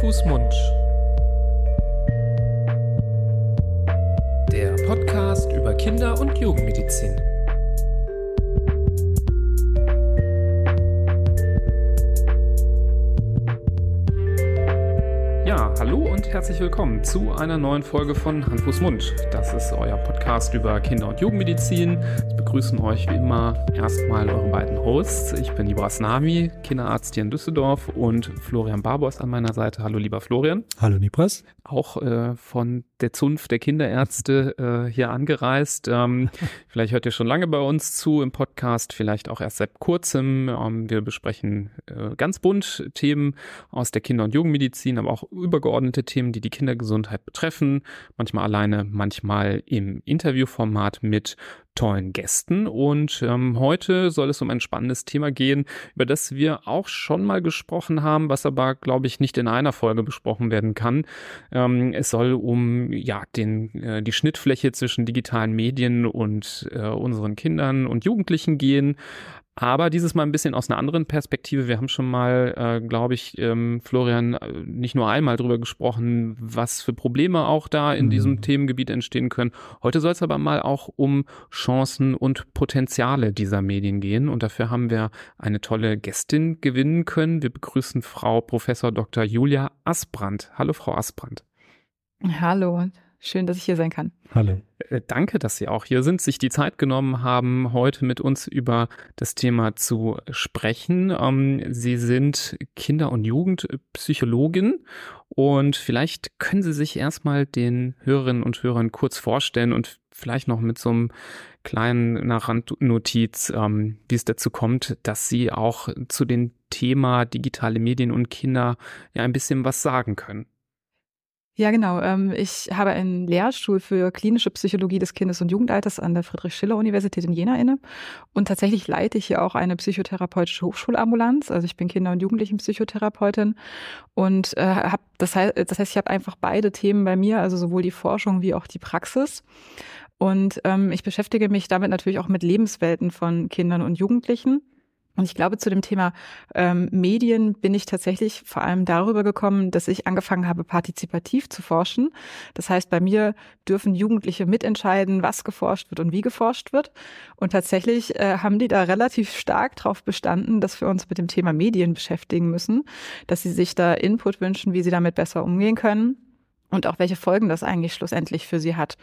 Fuß, Mund. Der Podcast über Kinder- und Jugendmedizin. Ja, hallo und herzlich willkommen zu einer neuen Folge von Hand, Mund. Das ist euer Podcast über Kinder- und Jugendmedizin. Es begrüßen euch wie immer erstmal eure beiden Hosts. Ich bin Ibras Nami, Kinderarzt hier in Düsseldorf und Florian Barbos an meiner Seite. Hallo lieber Florian. Hallo Nibras. Auch äh, von der Zunft der Kinderärzte äh, hier angereist. Ähm, vielleicht hört ihr schon lange bei uns zu im Podcast, vielleicht auch erst seit kurzem. Ähm, wir besprechen äh, ganz bunt Themen aus der Kinder- und Jugendmedizin, aber auch übergeordnete Themen, die die Kindergesundheit betreffen. Manchmal alleine, manchmal im Interviewformat mit tollen Gästen. Und ähm, heute soll es um ein spannendes Thema gehen, über das wir auch schon mal gesprochen haben, was aber, glaube ich, nicht in einer Folge besprochen werden kann. Ähm, es soll um ja den äh, die Schnittfläche zwischen digitalen Medien und äh, unseren Kindern und Jugendlichen gehen. Aber dieses Mal ein bisschen aus einer anderen Perspektive. Wir haben schon mal, äh, glaube ich, ähm, Florian, äh, nicht nur einmal drüber gesprochen, was für Probleme auch da in mhm. diesem Themengebiet entstehen können. Heute soll es aber mal auch um Chancen und Potenziale dieser Medien gehen. Und dafür haben wir eine tolle Gästin gewinnen können. Wir begrüßen Frau Professor Dr. Julia Asbrand. Hallo, Frau Asbrand. Hallo, schön, dass ich hier sein kann. Hallo. Äh, danke, dass Sie auch hier sind, sich die Zeit genommen haben, heute mit uns über das Thema zu sprechen. Ähm, Sie sind Kinder- und Jugendpsychologin und vielleicht können Sie sich erstmal den Hörerinnen und Hörern kurz vorstellen und vielleicht noch mit so einem kleinen Randnotiz, ähm, wie es dazu kommt, dass Sie auch zu dem Thema digitale Medien und Kinder ja ein bisschen was sagen können. Ja, genau. Ähm, ich habe einen Lehrstuhl für klinische Psychologie des Kindes- und Jugendalters an der Friedrich-Schiller-Universität in Jena inne. Und tatsächlich leite ich hier auch eine psychotherapeutische Hochschulambulanz. Also ich bin Kinder- und Jugendlichenpsychotherapeutin und äh, habe das heißt, das heißt, ich habe einfach beide Themen bei mir, also sowohl die Forschung wie auch die Praxis. Und ähm, ich beschäftige mich damit natürlich auch mit Lebenswelten von Kindern und Jugendlichen. Und ich glaube, zu dem Thema ähm, Medien bin ich tatsächlich vor allem darüber gekommen, dass ich angefangen habe, partizipativ zu forschen. Das heißt, bei mir dürfen Jugendliche mitentscheiden, was geforscht wird und wie geforscht wird. Und tatsächlich äh, haben die da relativ stark darauf bestanden, dass wir uns mit dem Thema Medien beschäftigen müssen, dass sie sich da Input wünschen, wie sie damit besser umgehen können und auch welche Folgen das eigentlich schlussendlich für sie hat.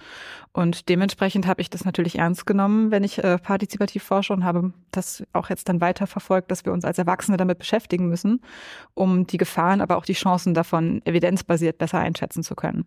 Und dementsprechend habe ich das natürlich ernst genommen, wenn ich äh, partizipativ forsche und habe das auch jetzt dann weiter verfolgt, dass wir uns als Erwachsene damit beschäftigen müssen, um die Gefahren, aber auch die Chancen davon evidenzbasiert besser einschätzen zu können.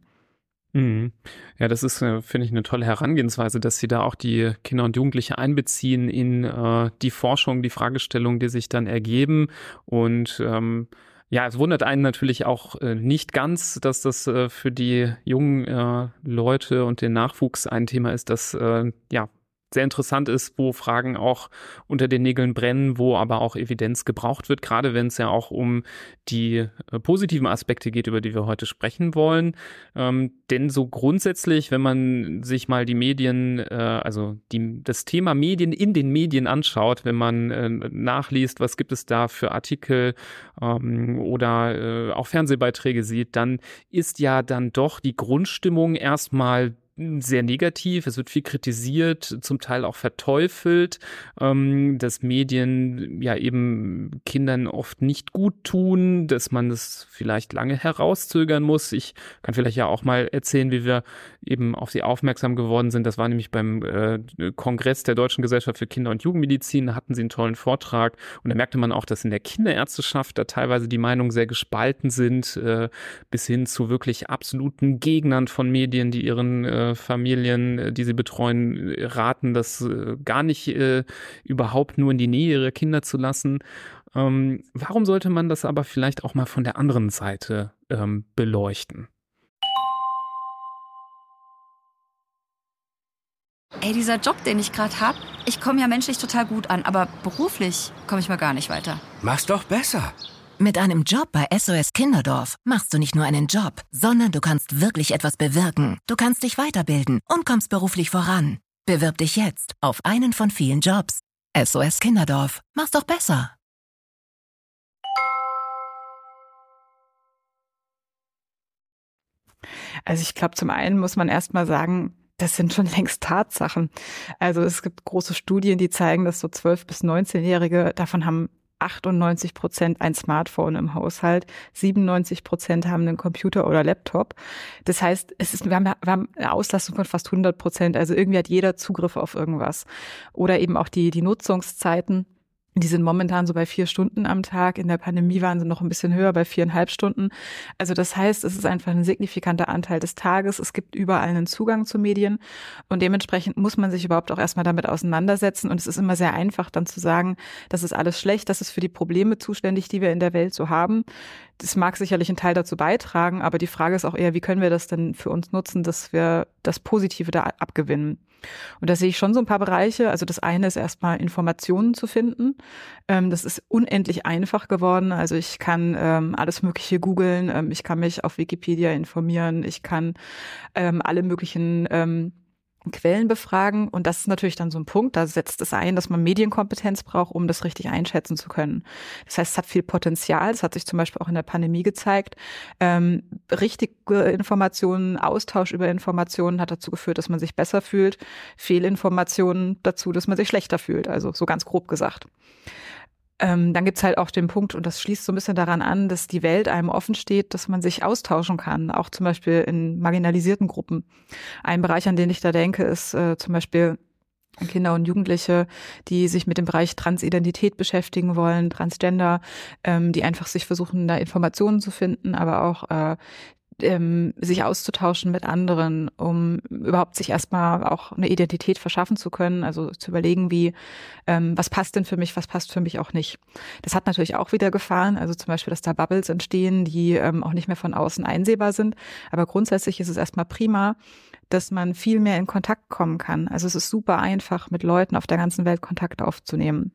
Mhm. Ja, das ist, äh, finde ich, eine tolle Herangehensweise, dass Sie da auch die Kinder und Jugendliche einbeziehen in äh, die Forschung, die Fragestellungen, die sich dann ergeben und ähm, ja, es wundert einen natürlich auch äh, nicht ganz, dass das äh, für die jungen äh, Leute und den Nachwuchs ein Thema ist, das äh, ja sehr interessant ist, wo Fragen auch unter den Nägeln brennen, wo aber auch Evidenz gebraucht wird, gerade wenn es ja auch um die äh, positiven Aspekte geht, über die wir heute sprechen wollen. Ähm, denn so grundsätzlich, wenn man sich mal die Medien, äh, also die, das Thema Medien in den Medien anschaut, wenn man äh, nachliest, was gibt es da für Artikel ähm, oder äh, auch Fernsehbeiträge sieht, dann ist ja dann doch die Grundstimmung erstmal sehr negativ. Es wird viel kritisiert, zum Teil auch verteufelt, ähm, dass Medien ja eben Kindern oft nicht gut tun, dass man das vielleicht lange herauszögern muss. Ich kann vielleicht ja auch mal erzählen, wie wir eben auf sie aufmerksam geworden sind. Das war nämlich beim äh, Kongress der Deutschen Gesellschaft für Kinder- und Jugendmedizin. Da hatten sie einen tollen Vortrag und da merkte man auch, dass in der Kinderärzteschaft da teilweise die Meinungen sehr gespalten sind, äh, bis hin zu wirklich absoluten Gegnern von Medien, die ihren äh, Familien, äh, die sie betreuen, äh, raten, das äh, gar nicht äh, überhaupt nur in die Nähe ihrer Kinder zu lassen. Ähm, warum sollte man das aber vielleicht auch mal von der anderen Seite ähm, beleuchten? Ey, dieser Job, den ich gerade hab, ich komme ja menschlich total gut an, aber beruflich komme ich mal gar nicht weiter. Mach's doch besser. Mit einem Job bei SOS Kinderdorf machst du nicht nur einen Job, sondern du kannst wirklich etwas bewirken. Du kannst dich weiterbilden und kommst beruflich voran. Bewirb dich jetzt auf einen von vielen Jobs. SOS Kinderdorf. Mach's doch besser. Also ich glaube, zum einen muss man erstmal sagen, das sind schon längst Tatsachen. Also es gibt große Studien, die zeigen, dass so 12- bis 19-Jährige davon haben 98 Prozent ein Smartphone im Haushalt, 97 Prozent haben einen Computer oder Laptop. Das heißt, es ist, wir haben, wir haben eine Auslastung von fast 100 Prozent. Also irgendwie hat jeder Zugriff auf irgendwas. Oder eben auch die, die Nutzungszeiten die sind momentan so bei vier Stunden am Tag. In der Pandemie waren sie noch ein bisschen höher, bei viereinhalb Stunden. Also das heißt, es ist einfach ein signifikanter Anteil des Tages. Es gibt überall einen Zugang zu Medien und dementsprechend muss man sich überhaupt auch erstmal damit auseinandersetzen. Und es ist immer sehr einfach, dann zu sagen, das ist alles schlecht, das ist für die Probleme zuständig, die wir in der Welt so haben. Das mag sicherlich einen Teil dazu beitragen, aber die Frage ist auch eher, wie können wir das denn für uns nutzen, dass wir das Positive da abgewinnen? Und da sehe ich schon so ein paar Bereiche. Also das eine ist erstmal Informationen zu finden. Ähm, das ist unendlich einfach geworden. Also ich kann ähm, alles Mögliche googeln. Ähm, ich kann mich auf Wikipedia informieren. Ich kann alle möglichen Quellen befragen. Und das ist natürlich dann so ein Punkt, da setzt es ein, dass man Medienkompetenz braucht, um das richtig einschätzen zu können. Das heißt, es hat viel Potenzial. Das hat sich zum Beispiel auch in der Pandemie gezeigt. Ähm, richtige Informationen, Austausch über Informationen hat dazu geführt, dass man sich besser fühlt. Fehlinformationen dazu, dass man sich schlechter fühlt. Also so ganz grob gesagt. Ähm, dann gibt's halt auch den Punkt, und das schließt so ein bisschen daran an, dass die Welt einem offen steht, dass man sich austauschen kann, auch zum Beispiel in marginalisierten Gruppen. Ein Bereich, an den ich da denke, ist äh, zum Beispiel Kinder und Jugendliche, die sich mit dem Bereich Transidentität beschäftigen wollen, Transgender, ähm, die einfach sich versuchen, da Informationen zu finden, aber auch äh, ähm, sich auszutauschen mit anderen, um überhaupt sich erstmal auch eine Identität verschaffen zu können, also zu überlegen, wie, ähm, was passt denn für mich, was passt für mich auch nicht. Das hat natürlich auch wieder Gefahren, also zum Beispiel, dass da Bubbles entstehen, die ähm, auch nicht mehr von außen einsehbar sind. Aber grundsätzlich ist es erstmal prima, dass man viel mehr in Kontakt kommen kann. Also es ist super einfach, mit Leuten auf der ganzen Welt Kontakt aufzunehmen.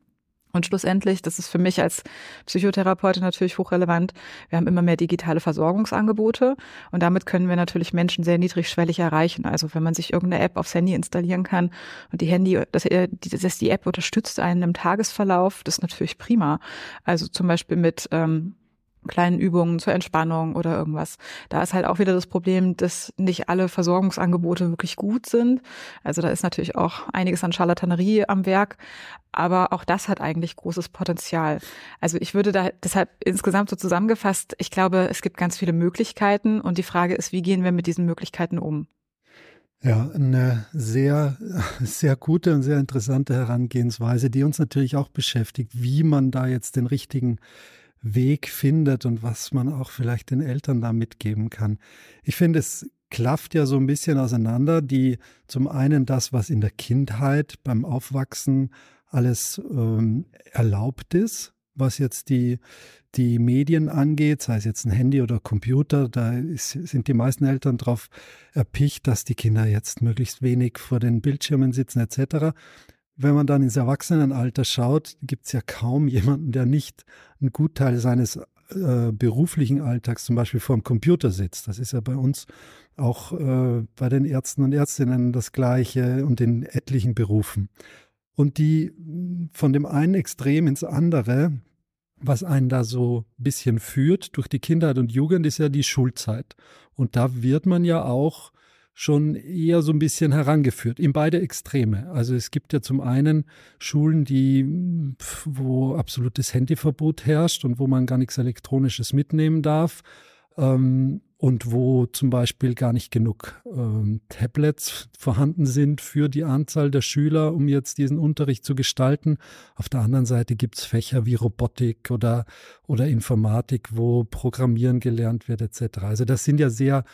Und schlussendlich, das ist für mich als Psychotherapeutin natürlich hochrelevant, wir haben immer mehr digitale Versorgungsangebote und damit können wir natürlich Menschen sehr niedrigschwellig erreichen. Also wenn man sich irgendeine App aufs Handy installieren kann und die Handy, dass, dass die App unterstützt einen im Tagesverlauf, das ist natürlich prima. Also zum Beispiel mit ähm, kleinen Übungen zur Entspannung oder irgendwas. Da ist halt auch wieder das Problem, dass nicht alle Versorgungsangebote wirklich gut sind. Also da ist natürlich auch einiges an Charlatanerie am Werk, aber auch das hat eigentlich großes Potenzial. Also ich würde da deshalb insgesamt so zusammengefasst, ich glaube, es gibt ganz viele Möglichkeiten und die Frage ist, wie gehen wir mit diesen Möglichkeiten um? Ja, eine sehr, sehr gute und sehr interessante Herangehensweise, die uns natürlich auch beschäftigt, wie man da jetzt den richtigen Weg findet und was man auch vielleicht den Eltern da mitgeben kann. Ich finde, es klafft ja so ein bisschen auseinander, die zum einen das, was in der Kindheit beim Aufwachsen alles ähm, erlaubt ist, was jetzt die, die Medien angeht, sei es jetzt ein Handy oder Computer, da ist, sind die meisten Eltern darauf erpicht, dass die Kinder jetzt möglichst wenig vor den Bildschirmen sitzen etc wenn man dann ins Erwachsenenalter schaut, gibt es ja kaum jemanden, der nicht einen Gutteil seines äh, beruflichen Alltags zum Beispiel vor dem Computer sitzt. Das ist ja bei uns auch äh, bei den Ärzten und Ärztinnen das Gleiche und in etlichen Berufen. Und die von dem einen Extrem ins andere, was einen da so ein bisschen führt durch die Kindheit und Jugend, ist ja die Schulzeit. Und da wird man ja auch schon eher so ein bisschen herangeführt, in beide Extreme. Also es gibt ja zum einen Schulen, die, wo absolutes Handyverbot herrscht und wo man gar nichts Elektronisches mitnehmen darf. Ähm, und wo zum Beispiel gar nicht genug ähm, Tablets vorhanden sind für die Anzahl der Schüler, um jetzt diesen Unterricht zu gestalten. Auf der anderen Seite gibt es Fächer wie Robotik oder, oder Informatik, wo Programmieren gelernt wird etc. Also das sind ja sehr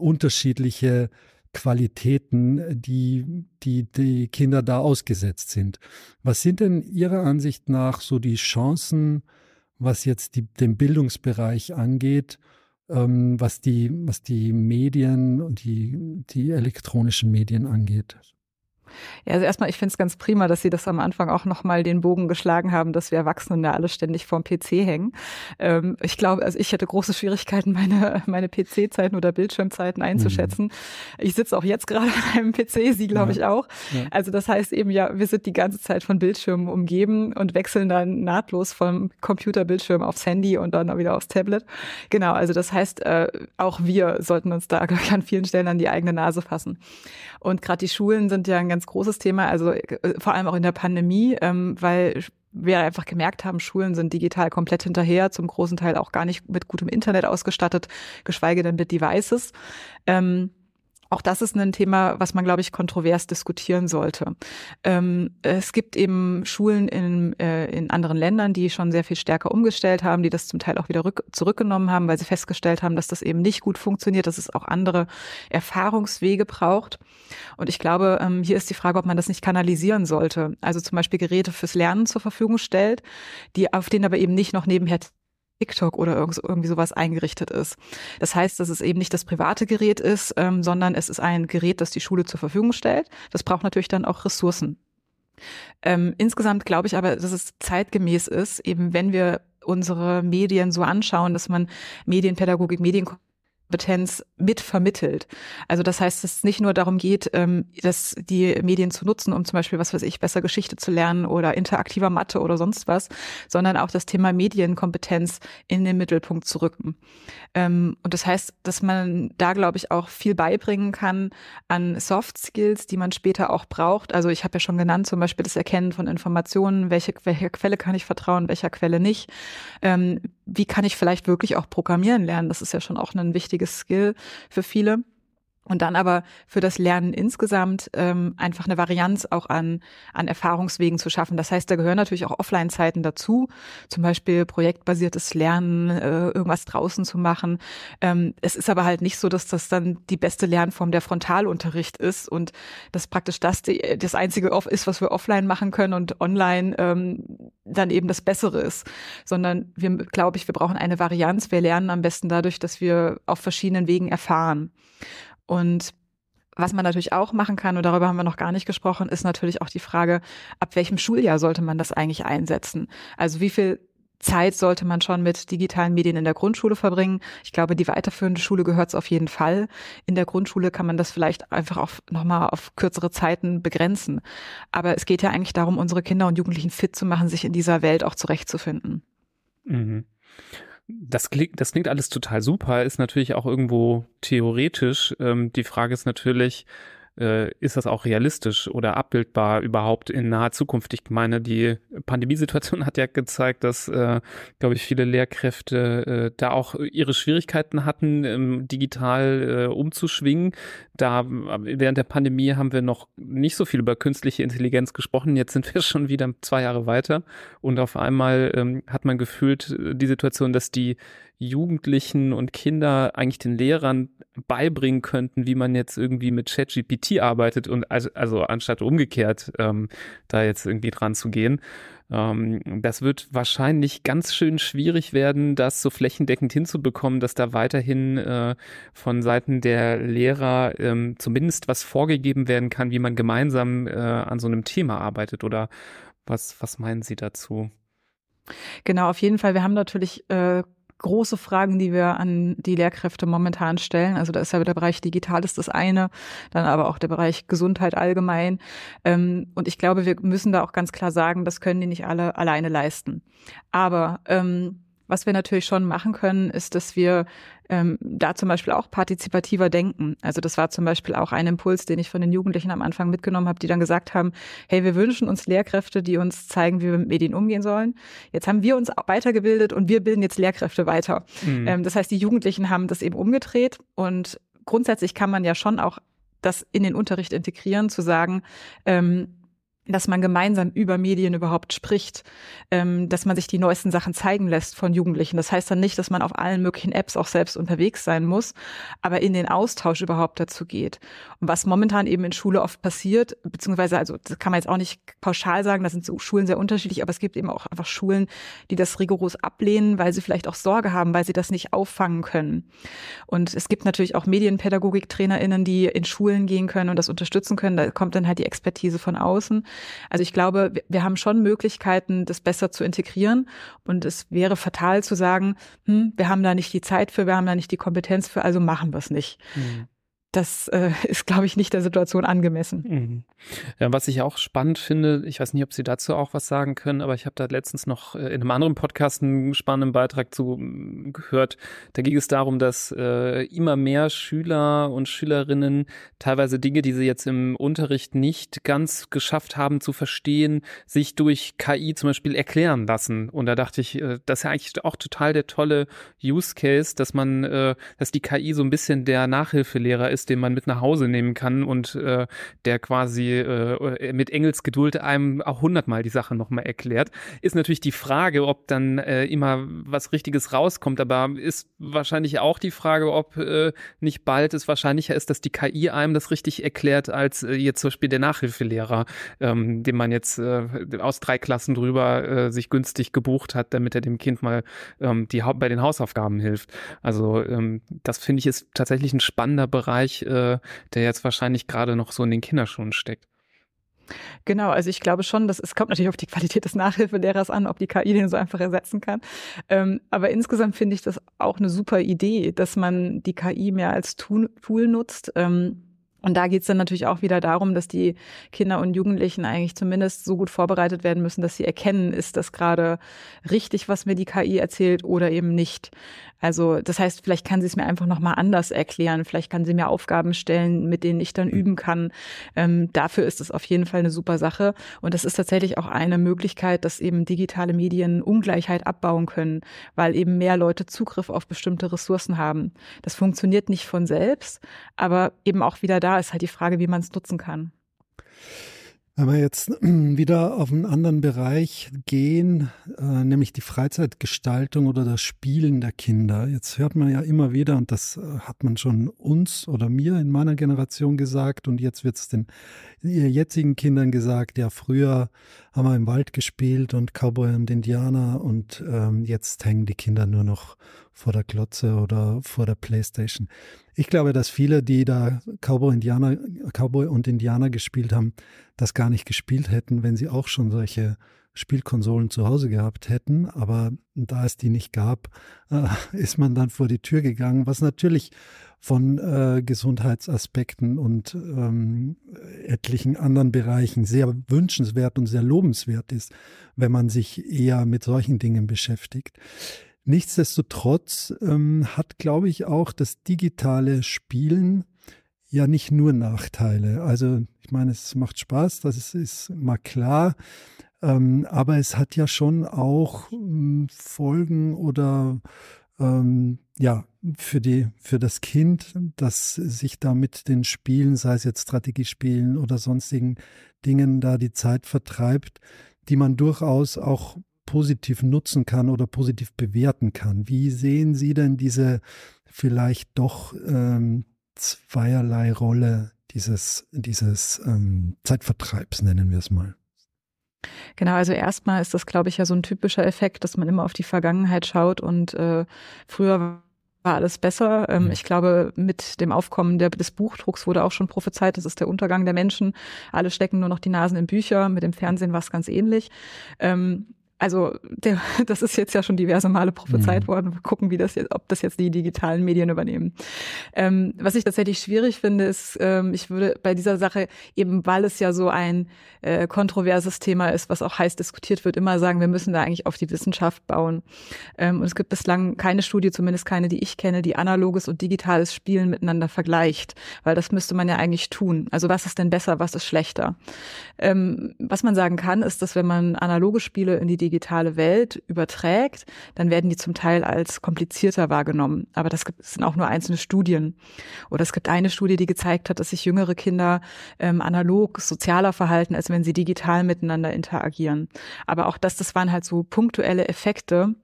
unterschiedliche Qualitäten, die, die die Kinder da ausgesetzt sind. Was sind denn Ihrer Ansicht nach so die Chancen, was jetzt die, den Bildungsbereich angeht, ähm, was, die, was die Medien und die, die elektronischen Medien angeht? Ja, also erstmal, ich finde es ganz prima, dass Sie das am Anfang auch nochmal den Bogen geschlagen haben, dass wir Erwachsenen ja alle ständig vorm PC hängen. Ähm, ich glaube, also ich hätte große Schwierigkeiten, meine, meine PC-Zeiten oder Bildschirmzeiten einzuschätzen. Mhm. Ich sitze auch jetzt gerade an einem PC, Sie glaube ja. ich auch. Ja. Also das heißt eben ja, wir sind die ganze Zeit von Bildschirmen umgeben und wechseln dann nahtlos vom Computerbildschirm aufs Handy und dann wieder aufs Tablet. Genau, also das heißt, äh, auch wir sollten uns da ich, an vielen Stellen an die eigene Nase fassen. Und gerade die Schulen sind ja ein ganz großes Thema, also äh, vor allem auch in der Pandemie, ähm, weil wir einfach gemerkt haben, Schulen sind digital komplett hinterher, zum großen Teil auch gar nicht mit gutem Internet ausgestattet, geschweige denn mit Devices. Ähm, auch das ist ein Thema, was man, glaube ich, kontrovers diskutieren sollte. Ähm, es gibt eben Schulen in, äh, in anderen Ländern, die schon sehr viel stärker umgestellt haben, die das zum Teil auch wieder rück, zurückgenommen haben, weil sie festgestellt haben, dass das eben nicht gut funktioniert, dass es auch andere Erfahrungswege braucht. Und ich glaube, ähm, hier ist die Frage, ob man das nicht kanalisieren sollte. Also zum Beispiel Geräte fürs Lernen zur Verfügung stellt, die auf denen aber eben nicht noch nebenher TikTok oder irgendwie sowas eingerichtet ist. Das heißt, dass es eben nicht das private Gerät ist, ähm, sondern es ist ein Gerät, das die Schule zur Verfügung stellt. Das braucht natürlich dann auch Ressourcen. Ähm, insgesamt glaube ich aber, dass es zeitgemäß ist, eben wenn wir unsere Medien so anschauen, dass man Medienpädagogik, Medienkompetenz Kompetenz mit vermittelt. Also das heißt, dass es nicht nur darum geht, ähm, dass die Medien zu nutzen, um zum Beispiel, was weiß ich, besser Geschichte zu lernen oder interaktiver Mathe oder sonst was, sondern auch das Thema Medienkompetenz in den Mittelpunkt zu rücken. Ähm, und das heißt, dass man da, glaube ich, auch viel beibringen kann an Soft Skills, die man später auch braucht. Also ich habe ja schon genannt, zum Beispiel das Erkennen von Informationen, welche, welche Quelle kann ich vertrauen, welcher Quelle nicht. Ähm, wie kann ich vielleicht wirklich auch programmieren lernen? Das ist ja schon auch ein wichtiges Skill für viele. Und dann aber für das Lernen insgesamt ähm, einfach eine Varianz auch an, an Erfahrungswegen zu schaffen. Das heißt, da gehören natürlich auch Offline-Zeiten dazu, zum Beispiel projektbasiertes Lernen, äh, irgendwas draußen zu machen. Ähm, es ist aber halt nicht so, dass das dann die beste Lernform der Frontalunterricht ist und das praktisch das die, das einzige ist, was wir offline machen können und online ähm, dann eben das Bessere ist, sondern wir, glaube ich, wir brauchen eine Varianz. Wir lernen am besten dadurch, dass wir auf verschiedenen Wegen erfahren. Und was man natürlich auch machen kann, und darüber haben wir noch gar nicht gesprochen, ist natürlich auch die Frage, ab welchem Schuljahr sollte man das eigentlich einsetzen? Also wie viel Zeit sollte man schon mit digitalen Medien in der Grundschule verbringen. Ich glaube, die weiterführende Schule gehört es auf jeden Fall. In der Grundschule kann man das vielleicht einfach auf, nochmal auf kürzere Zeiten begrenzen. Aber es geht ja eigentlich darum, unsere Kinder und Jugendlichen fit zu machen, sich in dieser Welt auch zurechtzufinden. Mhm das klingt, das klingt alles total super, ist natürlich auch irgendwo theoretisch. Ähm, die Frage ist natürlich, äh, ist das auch realistisch oder abbildbar überhaupt in naher Zukunft? Ich meine, die Pandemiesituation hat ja gezeigt, dass, äh, glaube ich, viele Lehrkräfte äh, da auch ihre Schwierigkeiten hatten, ähm, digital äh, umzuschwingen. Da während der Pandemie haben wir noch nicht so viel über künstliche Intelligenz gesprochen. Jetzt sind wir schon wieder zwei Jahre weiter und auf einmal ähm, hat man gefühlt äh, die Situation, dass die Jugendlichen und Kinder eigentlich den Lehrern beibringen könnten, wie man jetzt irgendwie mit ChatGPT arbeitet und also, also anstatt umgekehrt ähm, da jetzt irgendwie dran zu gehen. Ähm, das wird wahrscheinlich ganz schön schwierig werden, das so flächendeckend hinzubekommen, dass da weiterhin äh, von Seiten der Lehrer ähm, zumindest was vorgegeben werden kann, wie man gemeinsam äh, an so einem Thema arbeitet. Oder was, was meinen Sie dazu? Genau, auf jeden Fall. Wir haben natürlich äh, große Fragen, die wir an die Lehrkräfte momentan stellen. Also da ist ja der Bereich Digital ist das eine, dann aber auch der Bereich Gesundheit allgemein. Ähm, und ich glaube, wir müssen da auch ganz klar sagen, das können die nicht alle alleine leisten. Aber ähm, was wir natürlich schon machen können, ist, dass wir ähm, da zum Beispiel auch partizipativer denken. Also das war zum Beispiel auch ein Impuls, den ich von den Jugendlichen am Anfang mitgenommen habe, die dann gesagt haben, hey, wir wünschen uns Lehrkräfte, die uns zeigen, wie wir mit Medien umgehen sollen. Jetzt haben wir uns weitergebildet und wir bilden jetzt Lehrkräfte weiter. Mhm. Ähm, das heißt, die Jugendlichen haben das eben umgedreht und grundsätzlich kann man ja schon auch das in den Unterricht integrieren, zu sagen, ähm, dass man gemeinsam über Medien überhaupt spricht, ähm, dass man sich die neuesten Sachen zeigen lässt von Jugendlichen. Das heißt dann nicht, dass man auf allen möglichen Apps auch selbst unterwegs sein muss, aber in den Austausch überhaupt dazu geht. Und was momentan eben in Schule oft passiert, beziehungsweise, also das kann man jetzt auch nicht pauschal sagen, da sind so Schulen sehr unterschiedlich, aber es gibt eben auch einfach Schulen, die das rigoros ablehnen, weil sie vielleicht auch Sorge haben, weil sie das nicht auffangen können. Und es gibt natürlich auch Medienpädagogik-TrainerInnen, die in Schulen gehen können und das unterstützen können. Da kommt dann halt die Expertise von außen. Also ich glaube, wir haben schon Möglichkeiten, das besser zu integrieren. Und es wäre fatal zu sagen, hm, wir haben da nicht die Zeit für, wir haben da nicht die Kompetenz für, also machen wir es nicht. Mhm das äh, ist, glaube ich, nicht der Situation angemessen. Mhm. Ja, was ich auch spannend finde, ich weiß nicht, ob Sie dazu auch was sagen können, aber ich habe da letztens noch äh, in einem anderen Podcast einen spannenden Beitrag zu mm, gehört. Da ging es darum, dass äh, immer mehr Schüler und Schülerinnen teilweise Dinge, die sie jetzt im Unterricht nicht ganz geschafft haben zu verstehen, sich durch KI zum Beispiel erklären lassen. Und da dachte ich, äh, das ist ja eigentlich auch total der tolle Use Case, dass man, äh, dass die KI so ein bisschen der Nachhilfelehrer ist ist, den man mit nach Hause nehmen kann und äh, der quasi äh, mit Engelsgeduld einem auch hundertmal die Sache nochmal erklärt. Ist natürlich die Frage, ob dann äh, immer was Richtiges rauskommt, aber ist wahrscheinlich auch die Frage, ob äh, nicht bald es wahrscheinlicher ist, dass die KI einem das richtig erklärt, als äh, jetzt zum Beispiel der Nachhilfelehrer, ähm, den man jetzt äh, aus drei Klassen drüber äh, sich günstig gebucht hat, damit er dem Kind mal ähm, die bei den Hausaufgaben hilft. Also ähm, das finde ich ist tatsächlich ein spannender Bereich, Bereich, äh, der jetzt wahrscheinlich gerade noch so in den Kinderschuhen steckt. Genau, also ich glaube schon, dass es kommt natürlich auf die Qualität des Nachhilfelehrers an, ob die KI den so einfach ersetzen kann. Ähm, aber insgesamt finde ich das auch eine super Idee, dass man die KI mehr als Tool nutzt. Ähm, und da geht es dann natürlich auch wieder darum, dass die Kinder und Jugendlichen eigentlich zumindest so gut vorbereitet werden müssen, dass sie erkennen, ist das gerade richtig, was mir die KI erzählt oder eben nicht. Also das heißt, vielleicht kann sie es mir einfach nochmal anders erklären. Vielleicht kann sie mir Aufgaben stellen, mit denen ich dann mhm. üben kann. Ähm, dafür ist es auf jeden Fall eine super Sache. Und das ist tatsächlich auch eine Möglichkeit, dass eben digitale Medien Ungleichheit abbauen können, weil eben mehr Leute Zugriff auf bestimmte Ressourcen haben. Das funktioniert nicht von selbst, aber eben auch wieder da ist halt die Frage, wie man es nutzen kann. Wenn wir jetzt wieder auf einen anderen Bereich gehen, äh, nämlich die Freizeitgestaltung oder das Spielen der Kinder. Jetzt hört man ja immer wieder, und das äh, hat man schon uns oder mir in meiner Generation gesagt, und jetzt wird es den jetzigen Kindern gesagt, ja, früher haben wir im Wald gespielt und Cowboy und Indianer und ähm, jetzt hängen die Kinder nur noch vor der Glotze oder vor der Playstation. Ich glaube, dass viele, die da Cowboy, Indianer, Cowboy und Indianer gespielt haben, das gar nicht gespielt hätten, wenn sie auch schon solche Spielkonsolen zu Hause gehabt hätten. Aber da es die nicht gab, äh, ist man dann vor die Tür gegangen, was natürlich von äh, Gesundheitsaspekten und ähm, etlichen anderen Bereichen sehr wünschenswert und sehr lobenswert ist, wenn man sich eher mit solchen Dingen beschäftigt. Nichtsdestotrotz ähm, hat, glaube ich, auch das digitale Spielen ja nicht nur Nachteile. Also ich meine, es macht Spaß, das ist, ist mal klar, ähm, aber es hat ja schon auch ähm, Folgen oder ähm, ja, für die, für das Kind, das sich da mit den Spielen, sei es jetzt Strategiespielen oder sonstigen Dingen, da die Zeit vertreibt, die man durchaus auch positiv nutzen kann oder positiv bewerten kann. Wie sehen Sie denn diese vielleicht doch ähm, zweierlei Rolle dieses, dieses ähm, Zeitvertreibs, nennen wir es mal? Genau, also erstmal ist das, glaube ich, ja so ein typischer Effekt, dass man immer auf die Vergangenheit schaut und äh, früher war alles besser. Ähm, mhm. Ich glaube, mit dem Aufkommen der, des Buchdrucks wurde auch schon prophezeit, das ist der Untergang der Menschen. Alle stecken nur noch die Nasen in Bücher. Mit dem Fernsehen war es ganz ähnlich. Ähm, also der, das ist jetzt ja schon diverse Male prophezeit mhm. worden. Wir gucken, wie das jetzt, ob das jetzt die digitalen Medien übernehmen. Ähm, was ich tatsächlich schwierig finde, ist, ähm, ich würde bei dieser Sache eben, weil es ja so ein äh, kontroverses Thema ist, was auch heiß diskutiert wird, immer sagen, wir müssen da eigentlich auf die Wissenschaft bauen. Ähm, und es gibt bislang keine Studie, zumindest keine, die ich kenne, die analoges und digitales Spielen miteinander vergleicht, weil das müsste man ja eigentlich tun. Also was ist denn besser, was ist schlechter? Ähm, was man sagen kann, ist, dass wenn man analoge Spiele in die digitale Welt überträgt, dann werden die zum Teil als komplizierter wahrgenommen. Aber das sind auch nur einzelne Studien. Oder es gibt eine Studie, die gezeigt hat, dass sich jüngere Kinder ähm, analog sozialer verhalten, als wenn sie digital miteinander interagieren. Aber auch das, das waren halt so punktuelle Effekte,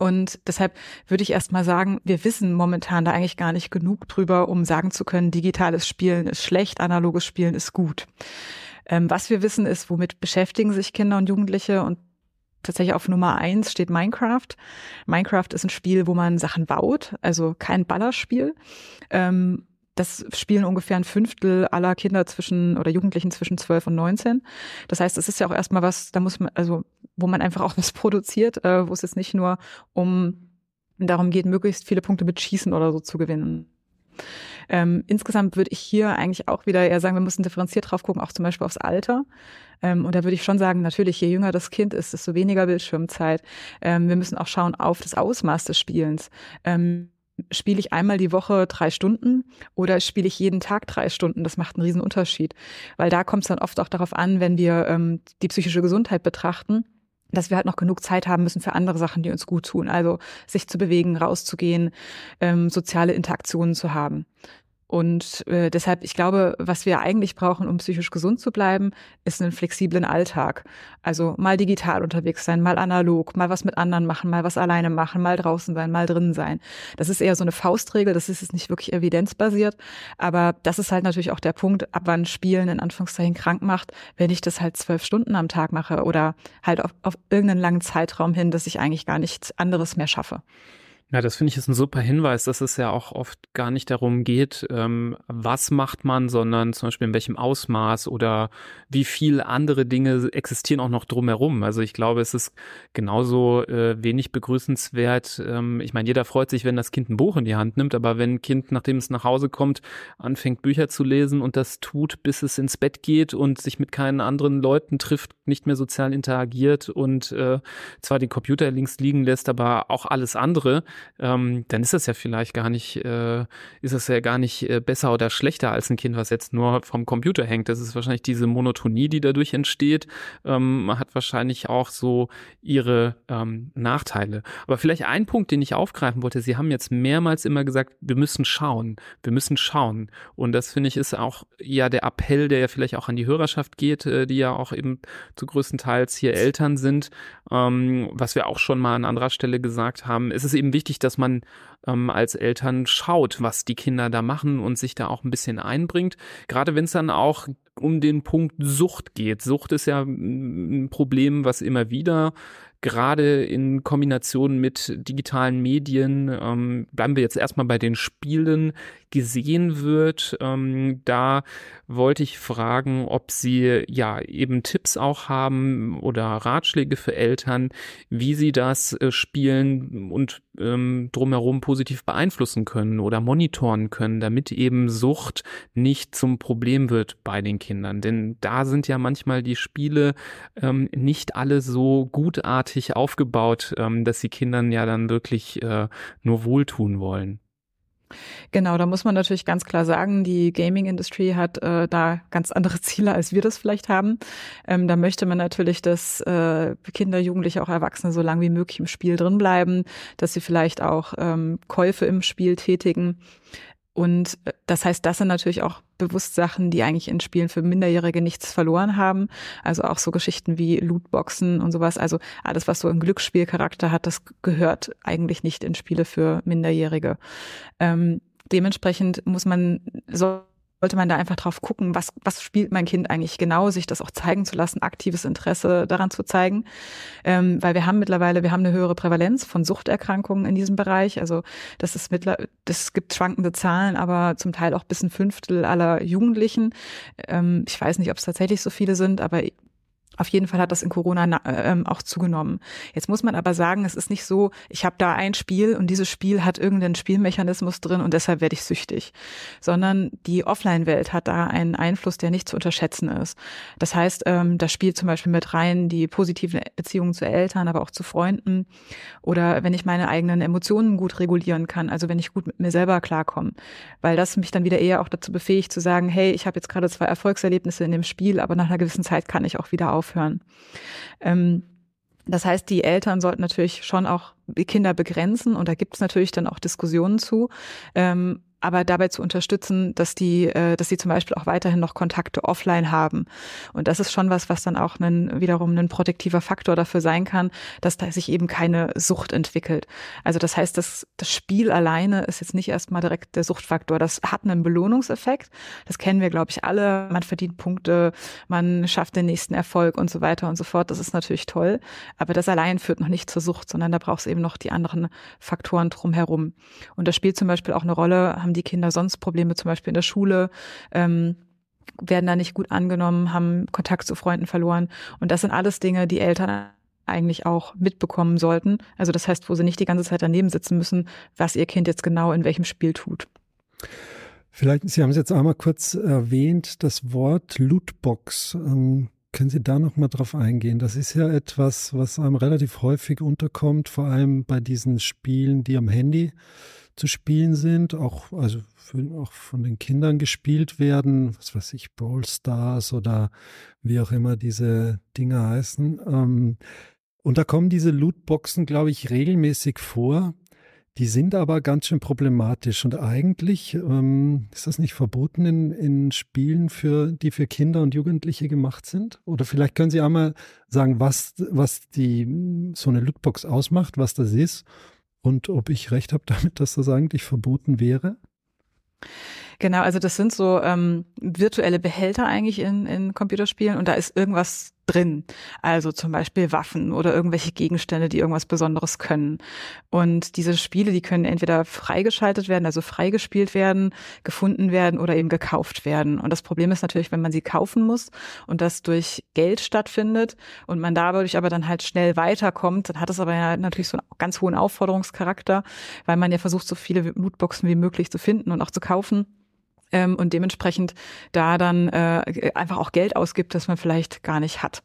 und deshalb würde ich erst mal sagen, wir wissen momentan da eigentlich gar nicht genug drüber, um sagen zu können, digitales Spielen ist schlecht, analoges Spielen ist gut. Ähm, was wir wissen ist, womit beschäftigen sich Kinder und Jugendliche und tatsächlich auf Nummer eins steht Minecraft. Minecraft ist ein Spiel, wo man Sachen baut, also kein Ballerspiel. Ähm, das spielen ungefähr ein Fünftel aller Kinder zwischen oder Jugendlichen zwischen 12 und 19. Das heißt, es ist ja auch erstmal was, da muss man, also wo man einfach auch was produziert, äh, wo es jetzt nicht nur um darum geht, möglichst viele Punkte mit Schießen oder so zu gewinnen. Ähm, insgesamt würde ich hier eigentlich auch wieder eher sagen, wir müssen differenziert drauf gucken, auch zum Beispiel aufs Alter. Ähm, und da würde ich schon sagen, natürlich, je jünger das Kind ist, desto weniger Bildschirmzeit. Ähm, wir müssen auch schauen auf das Ausmaß des Spielens. Ähm, spiele ich einmal die Woche drei Stunden oder spiele ich jeden Tag drei Stunden? Das macht einen riesen Unterschied. Weil da kommt es dann oft auch darauf an, wenn wir ähm, die psychische Gesundheit betrachten, dass wir halt noch genug Zeit haben müssen für andere Sachen, die uns gut tun. Also sich zu bewegen, rauszugehen, ähm, soziale Interaktionen zu haben. Und äh, deshalb, ich glaube, was wir eigentlich brauchen, um psychisch gesund zu bleiben, ist einen flexiblen Alltag. Also mal digital unterwegs sein, mal analog, mal was mit anderen machen, mal was alleine machen, mal draußen sein, mal drinnen sein. Das ist eher so eine Faustregel, das ist jetzt nicht wirklich evidenzbasiert, aber das ist halt natürlich auch der Punkt, ab wann Spielen in Anführungszeichen krank macht, wenn ich das halt zwölf Stunden am Tag mache oder halt auf, auf irgendeinen langen Zeitraum hin, dass ich eigentlich gar nichts anderes mehr schaffe. Ja, das finde ich ist ein super Hinweis, dass es ja auch oft gar nicht darum geht, ähm, was macht man, sondern zum Beispiel in welchem Ausmaß oder wie viel andere Dinge existieren auch noch drumherum. Also ich glaube, es ist genauso äh, wenig begrüßenswert. Ähm, ich meine, jeder freut sich, wenn das Kind ein Buch in die Hand nimmt, aber wenn ein Kind, nachdem es nach Hause kommt, anfängt Bücher zu lesen und das tut, bis es ins Bett geht und sich mit keinen anderen Leuten trifft, nicht mehr sozial interagiert und äh, zwar die Computer links liegen lässt, aber auch alles andere, ähm, dann ist das ja vielleicht gar nicht, äh, ist das ja gar nicht äh, besser oder schlechter als ein Kind, was jetzt nur vom Computer hängt. Das ist wahrscheinlich diese Monotonie, die dadurch entsteht, ähm, hat wahrscheinlich auch so ihre ähm, Nachteile. Aber vielleicht ein Punkt, den ich aufgreifen wollte, Sie haben jetzt mehrmals immer gesagt, wir müssen schauen, wir müssen schauen. Und das finde ich ist auch ja der Appell, der ja vielleicht auch an die Hörerschaft geht, äh, die ja auch eben zu größten Teils hier Eltern sind, ähm, was wir auch schon mal an anderer Stelle gesagt haben. Es ist eben wichtig, wichtig, dass man ähm, als Eltern schaut, was die Kinder da machen und sich da auch ein bisschen einbringt. Gerade wenn es dann auch um den Punkt Sucht geht. Sucht ist ja ein Problem, was immer wieder gerade in Kombination mit digitalen Medien, ähm, bleiben wir jetzt erstmal bei den Spielen, gesehen wird. Ähm, da wollte ich fragen, ob Sie ja eben Tipps auch haben oder Ratschläge für Eltern, wie sie das äh, Spielen und ähm, drumherum positiv beeinflussen können oder monitoren können, damit eben Sucht nicht zum Problem wird bei den Kindern. Denn da sind ja manchmal die Spiele ähm, nicht alle so gutartig aufgebaut, ähm, dass sie Kindern ja dann wirklich äh, nur wohltun wollen. Genau, da muss man natürlich ganz klar sagen, die Gaming-Industrie hat äh, da ganz andere Ziele, als wir das vielleicht haben. Ähm, da möchte man natürlich, dass äh, Kinder, Jugendliche, auch Erwachsene so lange wie möglich im Spiel drin bleiben, dass sie vielleicht auch ähm, Käufe im Spiel tätigen. Und äh, das heißt, das sind natürlich auch bewusst Sachen, die eigentlich in Spielen für Minderjährige nichts verloren haben. Also auch so Geschichten wie Lootboxen und sowas. Also alles, was so einen Glücksspielcharakter hat, das gehört eigentlich nicht in Spiele für Minderjährige. Ähm, dementsprechend muss man so sollte man da einfach drauf gucken, was, was spielt mein Kind eigentlich genau, sich das auch zeigen zu lassen, aktives Interesse daran zu zeigen. Ähm, weil wir haben mittlerweile, wir haben eine höhere Prävalenz von Suchterkrankungen in diesem Bereich. Also das ist mittlerweile, das gibt schwankende Zahlen, aber zum Teil auch bis ein Fünftel aller Jugendlichen. Ähm, ich weiß nicht, ob es tatsächlich so viele sind, aber auf jeden Fall hat das in Corona ähm, auch zugenommen. Jetzt muss man aber sagen, es ist nicht so, ich habe da ein Spiel und dieses Spiel hat irgendeinen Spielmechanismus drin und deshalb werde ich süchtig, sondern die Offline-Welt hat da einen Einfluss, der nicht zu unterschätzen ist. Das heißt, ähm, da spielt zum Beispiel mit rein die positiven Beziehungen zu Eltern, aber auch zu Freunden oder wenn ich meine eigenen Emotionen gut regulieren kann, also wenn ich gut mit mir selber klarkomme, weil das mich dann wieder eher auch dazu befähigt zu sagen, hey, ich habe jetzt gerade zwei Erfolgserlebnisse in dem Spiel, aber nach einer gewissen Zeit kann ich auch wieder aufhören. Ähm, Das heißt, die Eltern sollten natürlich schon auch Kinder begrenzen und da gibt es natürlich dann auch Diskussionen zu. Ähm, aber dabei zu unterstützen, dass die, äh, dass sie zum Beispiel auch weiterhin noch Kontakte offline haben. Und das ist schon was, was dann auch ein, wiederum ein protektiver Faktor dafür sein kann, dass da sich eben keine Sucht entwickelt. Also das heißt, das, das Spiel alleine ist jetzt nicht erstmal direkt der Suchtfaktor. Das hat einen Belohnungseffekt. Das kennen wir, glaube ich, alle. Man verdient Punkte, man schafft den nächsten Erfolg und so weiter und so fort. Das ist natürlich toll. Aber das allein führt noch nicht zur Sucht, sondern da braucht es eben noch die anderen Faktoren drumherum. Und das spielt zum Beispiel auch eine Rolle, haben die Kinder sonst Probleme, zum Beispiel in der Schule, ähm, werden da nicht gut angenommen, haben Kontakt zu Freunden verloren. Und das sind alles Dinge, die Eltern eigentlich auch mitbekommen sollten. Also das heißt, wo sie nicht die ganze Zeit daneben sitzen müssen, was ihr Kind jetzt genau in welchem Spiel tut. Vielleicht, Sie haben es jetzt einmal kurz erwähnt, das Wort Lootbox. Ähm, können Sie da noch mal drauf eingehen? Das ist ja etwas, was einem relativ häufig unterkommt, vor allem bei diesen Spielen, die am Handy zu spielen sind, auch, also für, auch von den Kindern gespielt werden, was weiß ich, Brawl Stars oder wie auch immer diese Dinge heißen. Ähm, und da kommen diese Lootboxen, glaube ich, regelmäßig vor. Die sind aber ganz schön problematisch und eigentlich ähm, ist das nicht verboten in, in Spielen, für, die für Kinder und Jugendliche gemacht sind? Oder vielleicht können Sie einmal sagen, was, was die, so eine Lootbox ausmacht, was das ist und ob ich recht habe damit, dass das eigentlich verboten wäre? Genau, also das sind so ähm, virtuelle Behälter eigentlich in, in Computerspielen und da ist irgendwas drin. Also zum Beispiel Waffen oder irgendwelche Gegenstände, die irgendwas Besonderes können. Und diese Spiele, die können entweder freigeschaltet werden, also freigespielt werden, gefunden werden oder eben gekauft werden. Und das Problem ist natürlich, wenn man sie kaufen muss und das durch Geld stattfindet und man dadurch aber dann halt schnell weiterkommt, dann hat es aber ja natürlich so einen ganz hohen Aufforderungscharakter, weil man ja versucht, so viele Lootboxen wie möglich zu finden und auch zu kaufen ähm, und dementsprechend da dann äh, einfach auch Geld ausgibt, das man vielleicht gar nicht hat.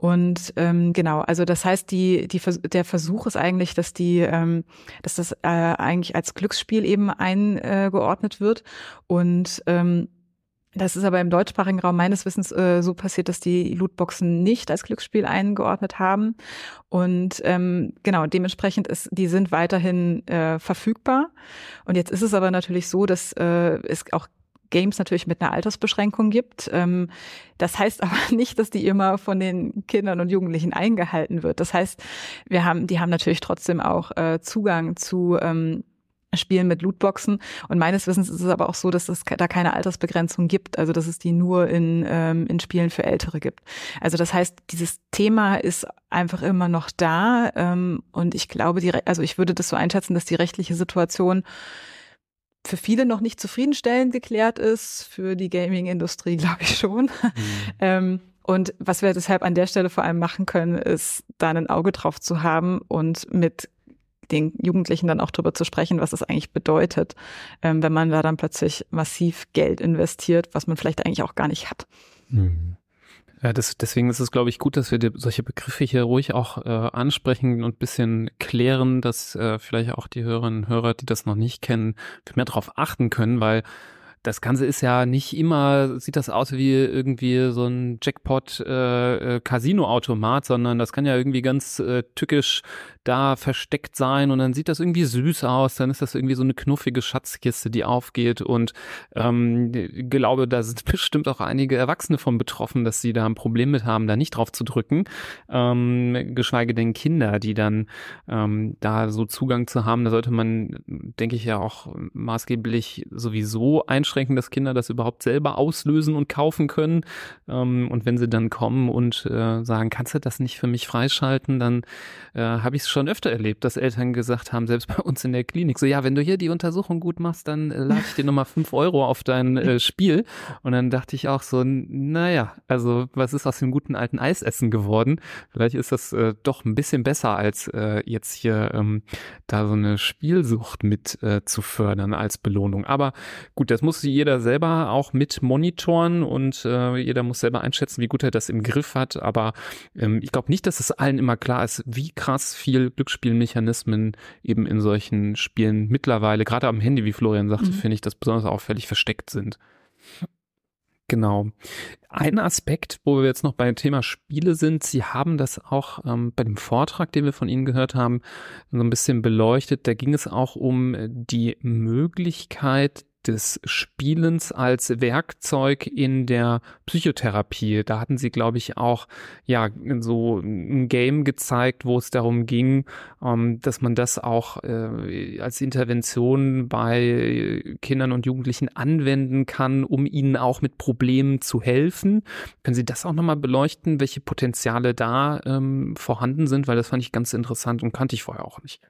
Und ähm, genau, also das heißt, die, die, der Versuch ist eigentlich, dass die, ähm, dass das äh, eigentlich als Glücksspiel eben eingeordnet wird und ähm, das ist aber im deutschsprachigen Raum meines Wissens äh, so passiert, dass die Lootboxen nicht als Glücksspiel eingeordnet haben. Und ähm, genau, dementsprechend ist, die sind weiterhin äh, verfügbar. Und jetzt ist es aber natürlich so, dass äh, es auch Games natürlich mit einer Altersbeschränkung gibt. Ähm, das heißt aber nicht, dass die immer von den Kindern und Jugendlichen eingehalten wird. Das heißt, wir haben, die haben natürlich trotzdem auch äh, Zugang zu ähm, Spielen mit Lootboxen. Und meines Wissens ist es aber auch so, dass es da keine Altersbegrenzung gibt, also dass es die nur in, ähm, in Spielen für Ältere gibt. Also das heißt, dieses Thema ist einfach immer noch da. Ähm, und ich glaube, die, also ich würde das so einschätzen, dass die rechtliche Situation für viele noch nicht zufriedenstellend geklärt ist, für die Gaming-Industrie glaube ich schon. Mhm. ähm, und was wir deshalb an der Stelle vor allem machen können, ist da ein Auge drauf zu haben und mit den Jugendlichen dann auch darüber zu sprechen, was das eigentlich bedeutet, ähm, wenn man da dann plötzlich massiv Geld investiert, was man vielleicht eigentlich auch gar nicht hat. Mhm. Ja, das, deswegen ist es, glaube ich, gut, dass wir die, solche Begriffe hier ruhig auch äh, ansprechen und bisschen klären, dass äh, vielleicht auch die Hörerinnen und Hörer, die das noch nicht kennen, mehr darauf achten können, weil das Ganze ist ja nicht immer, sieht das aus wie irgendwie so ein Jackpot-Casino-Automat, äh, sondern das kann ja irgendwie ganz äh, tückisch da versteckt sein und dann sieht das irgendwie süß aus, dann ist das irgendwie so eine knuffige Schatzkiste, die aufgeht und ähm, glaube, da sind bestimmt auch einige Erwachsene von betroffen, dass sie da ein Problem mit haben, da nicht drauf zu drücken, ähm, geschweige denn Kinder, die dann ähm, da so Zugang zu haben, da sollte man, denke ich ja auch maßgeblich sowieso einschränken, dass Kinder das überhaupt selber auslösen und kaufen können. Ähm, und wenn sie dann kommen und äh, sagen, kannst du das nicht für mich freischalten, dann äh, habe ich es schon öfter erlebt, dass Eltern gesagt haben, selbst bei uns in der Klinik, so ja, wenn du hier die Untersuchung gut machst, dann äh, lade ich dir nochmal fünf Euro auf dein äh, Spiel. Und dann dachte ich auch so, naja, also was ist aus dem guten alten Eisessen geworden? Vielleicht ist das äh, doch ein bisschen besser, als äh, jetzt hier ähm, da so eine Spielsucht mit äh, zu fördern als Belohnung. Aber gut, das muss jeder selber auch mit monitoren und äh, jeder muss selber einschätzen, wie gut er das im Griff hat. Aber ähm, ich glaube nicht, dass es allen immer klar ist, wie krass viel viel Glücksspielmechanismen eben in solchen Spielen mittlerweile, gerade am Handy, wie Florian sagte, mhm. finde ich, das besonders auffällig versteckt sind. Genau. Ein Aspekt, wo wir jetzt noch beim Thema Spiele sind, Sie haben das auch ähm, bei dem Vortrag, den wir von Ihnen gehört haben, so ein bisschen beleuchtet. Da ging es auch um die Möglichkeit des Spielens als Werkzeug in der Psychotherapie. Da hatten sie, glaube ich, auch ja so ein Game gezeigt, wo es darum ging, ähm, dass man das auch äh, als Intervention bei Kindern und Jugendlichen anwenden kann, um ihnen auch mit Problemen zu helfen. Können Sie das auch nochmal beleuchten, welche Potenziale da ähm, vorhanden sind? Weil das fand ich ganz interessant und kannte ich vorher auch nicht.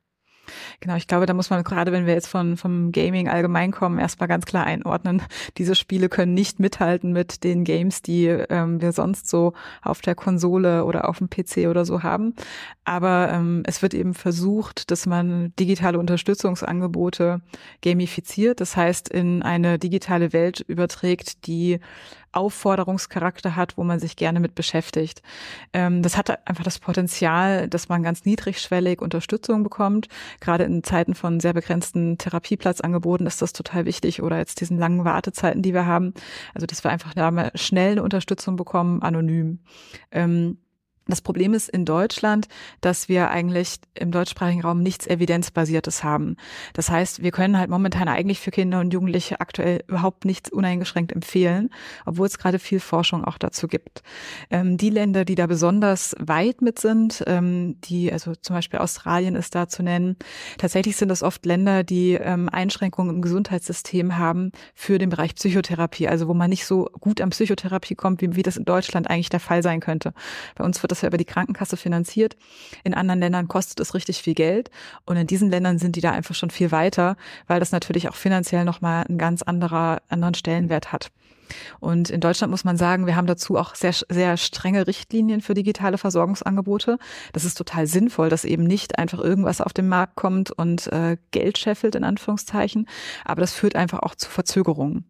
Genau, ich glaube, da muss man gerade, wenn wir jetzt von vom Gaming allgemein kommen, erstmal ganz klar einordnen. Diese Spiele können nicht mithalten mit den Games, die ähm, wir sonst so auf der Konsole oder auf dem PC oder so haben. Aber ähm, es wird eben versucht, dass man digitale Unterstützungsangebote gamifiziert, das heißt in eine digitale Welt überträgt, die Aufforderungscharakter hat, wo man sich gerne mit beschäftigt. Ähm, das hat einfach das Potenzial, dass man ganz niedrigschwellig Unterstützung bekommt. Gerade in Zeiten von sehr begrenzten Therapieplatzangeboten ist das total wichtig oder jetzt diesen langen Wartezeiten, die wir haben. Also, dass wir einfach da schnell eine Unterstützung bekommen, anonym. Ähm, das Problem ist in Deutschland, dass wir eigentlich im deutschsprachigen Raum nichts Evidenzbasiertes haben. Das heißt, wir können halt momentan eigentlich für Kinder und Jugendliche aktuell überhaupt nichts uneingeschränkt empfehlen, obwohl es gerade viel Forschung auch dazu gibt. Ähm, die Länder, die da besonders weit mit sind, ähm, die, also zum Beispiel Australien ist da zu nennen, tatsächlich sind das oft Länder, die ähm, Einschränkungen im Gesundheitssystem haben für den Bereich Psychotherapie, also wo man nicht so gut an Psychotherapie kommt, wie, wie das in Deutschland eigentlich der Fall sein könnte. Bei uns wird das ja über die Krankenkasse finanziert. In anderen Ländern kostet es richtig viel Geld. Und in diesen Ländern sind die da einfach schon viel weiter, weil das natürlich auch finanziell nochmal einen ganz anderer, anderen Stellenwert hat. Und in Deutschland muss man sagen, wir haben dazu auch sehr, sehr strenge Richtlinien für digitale Versorgungsangebote. Das ist total sinnvoll, dass eben nicht einfach irgendwas auf den Markt kommt und äh, Geld scheffelt, in Anführungszeichen. Aber das führt einfach auch zu Verzögerungen.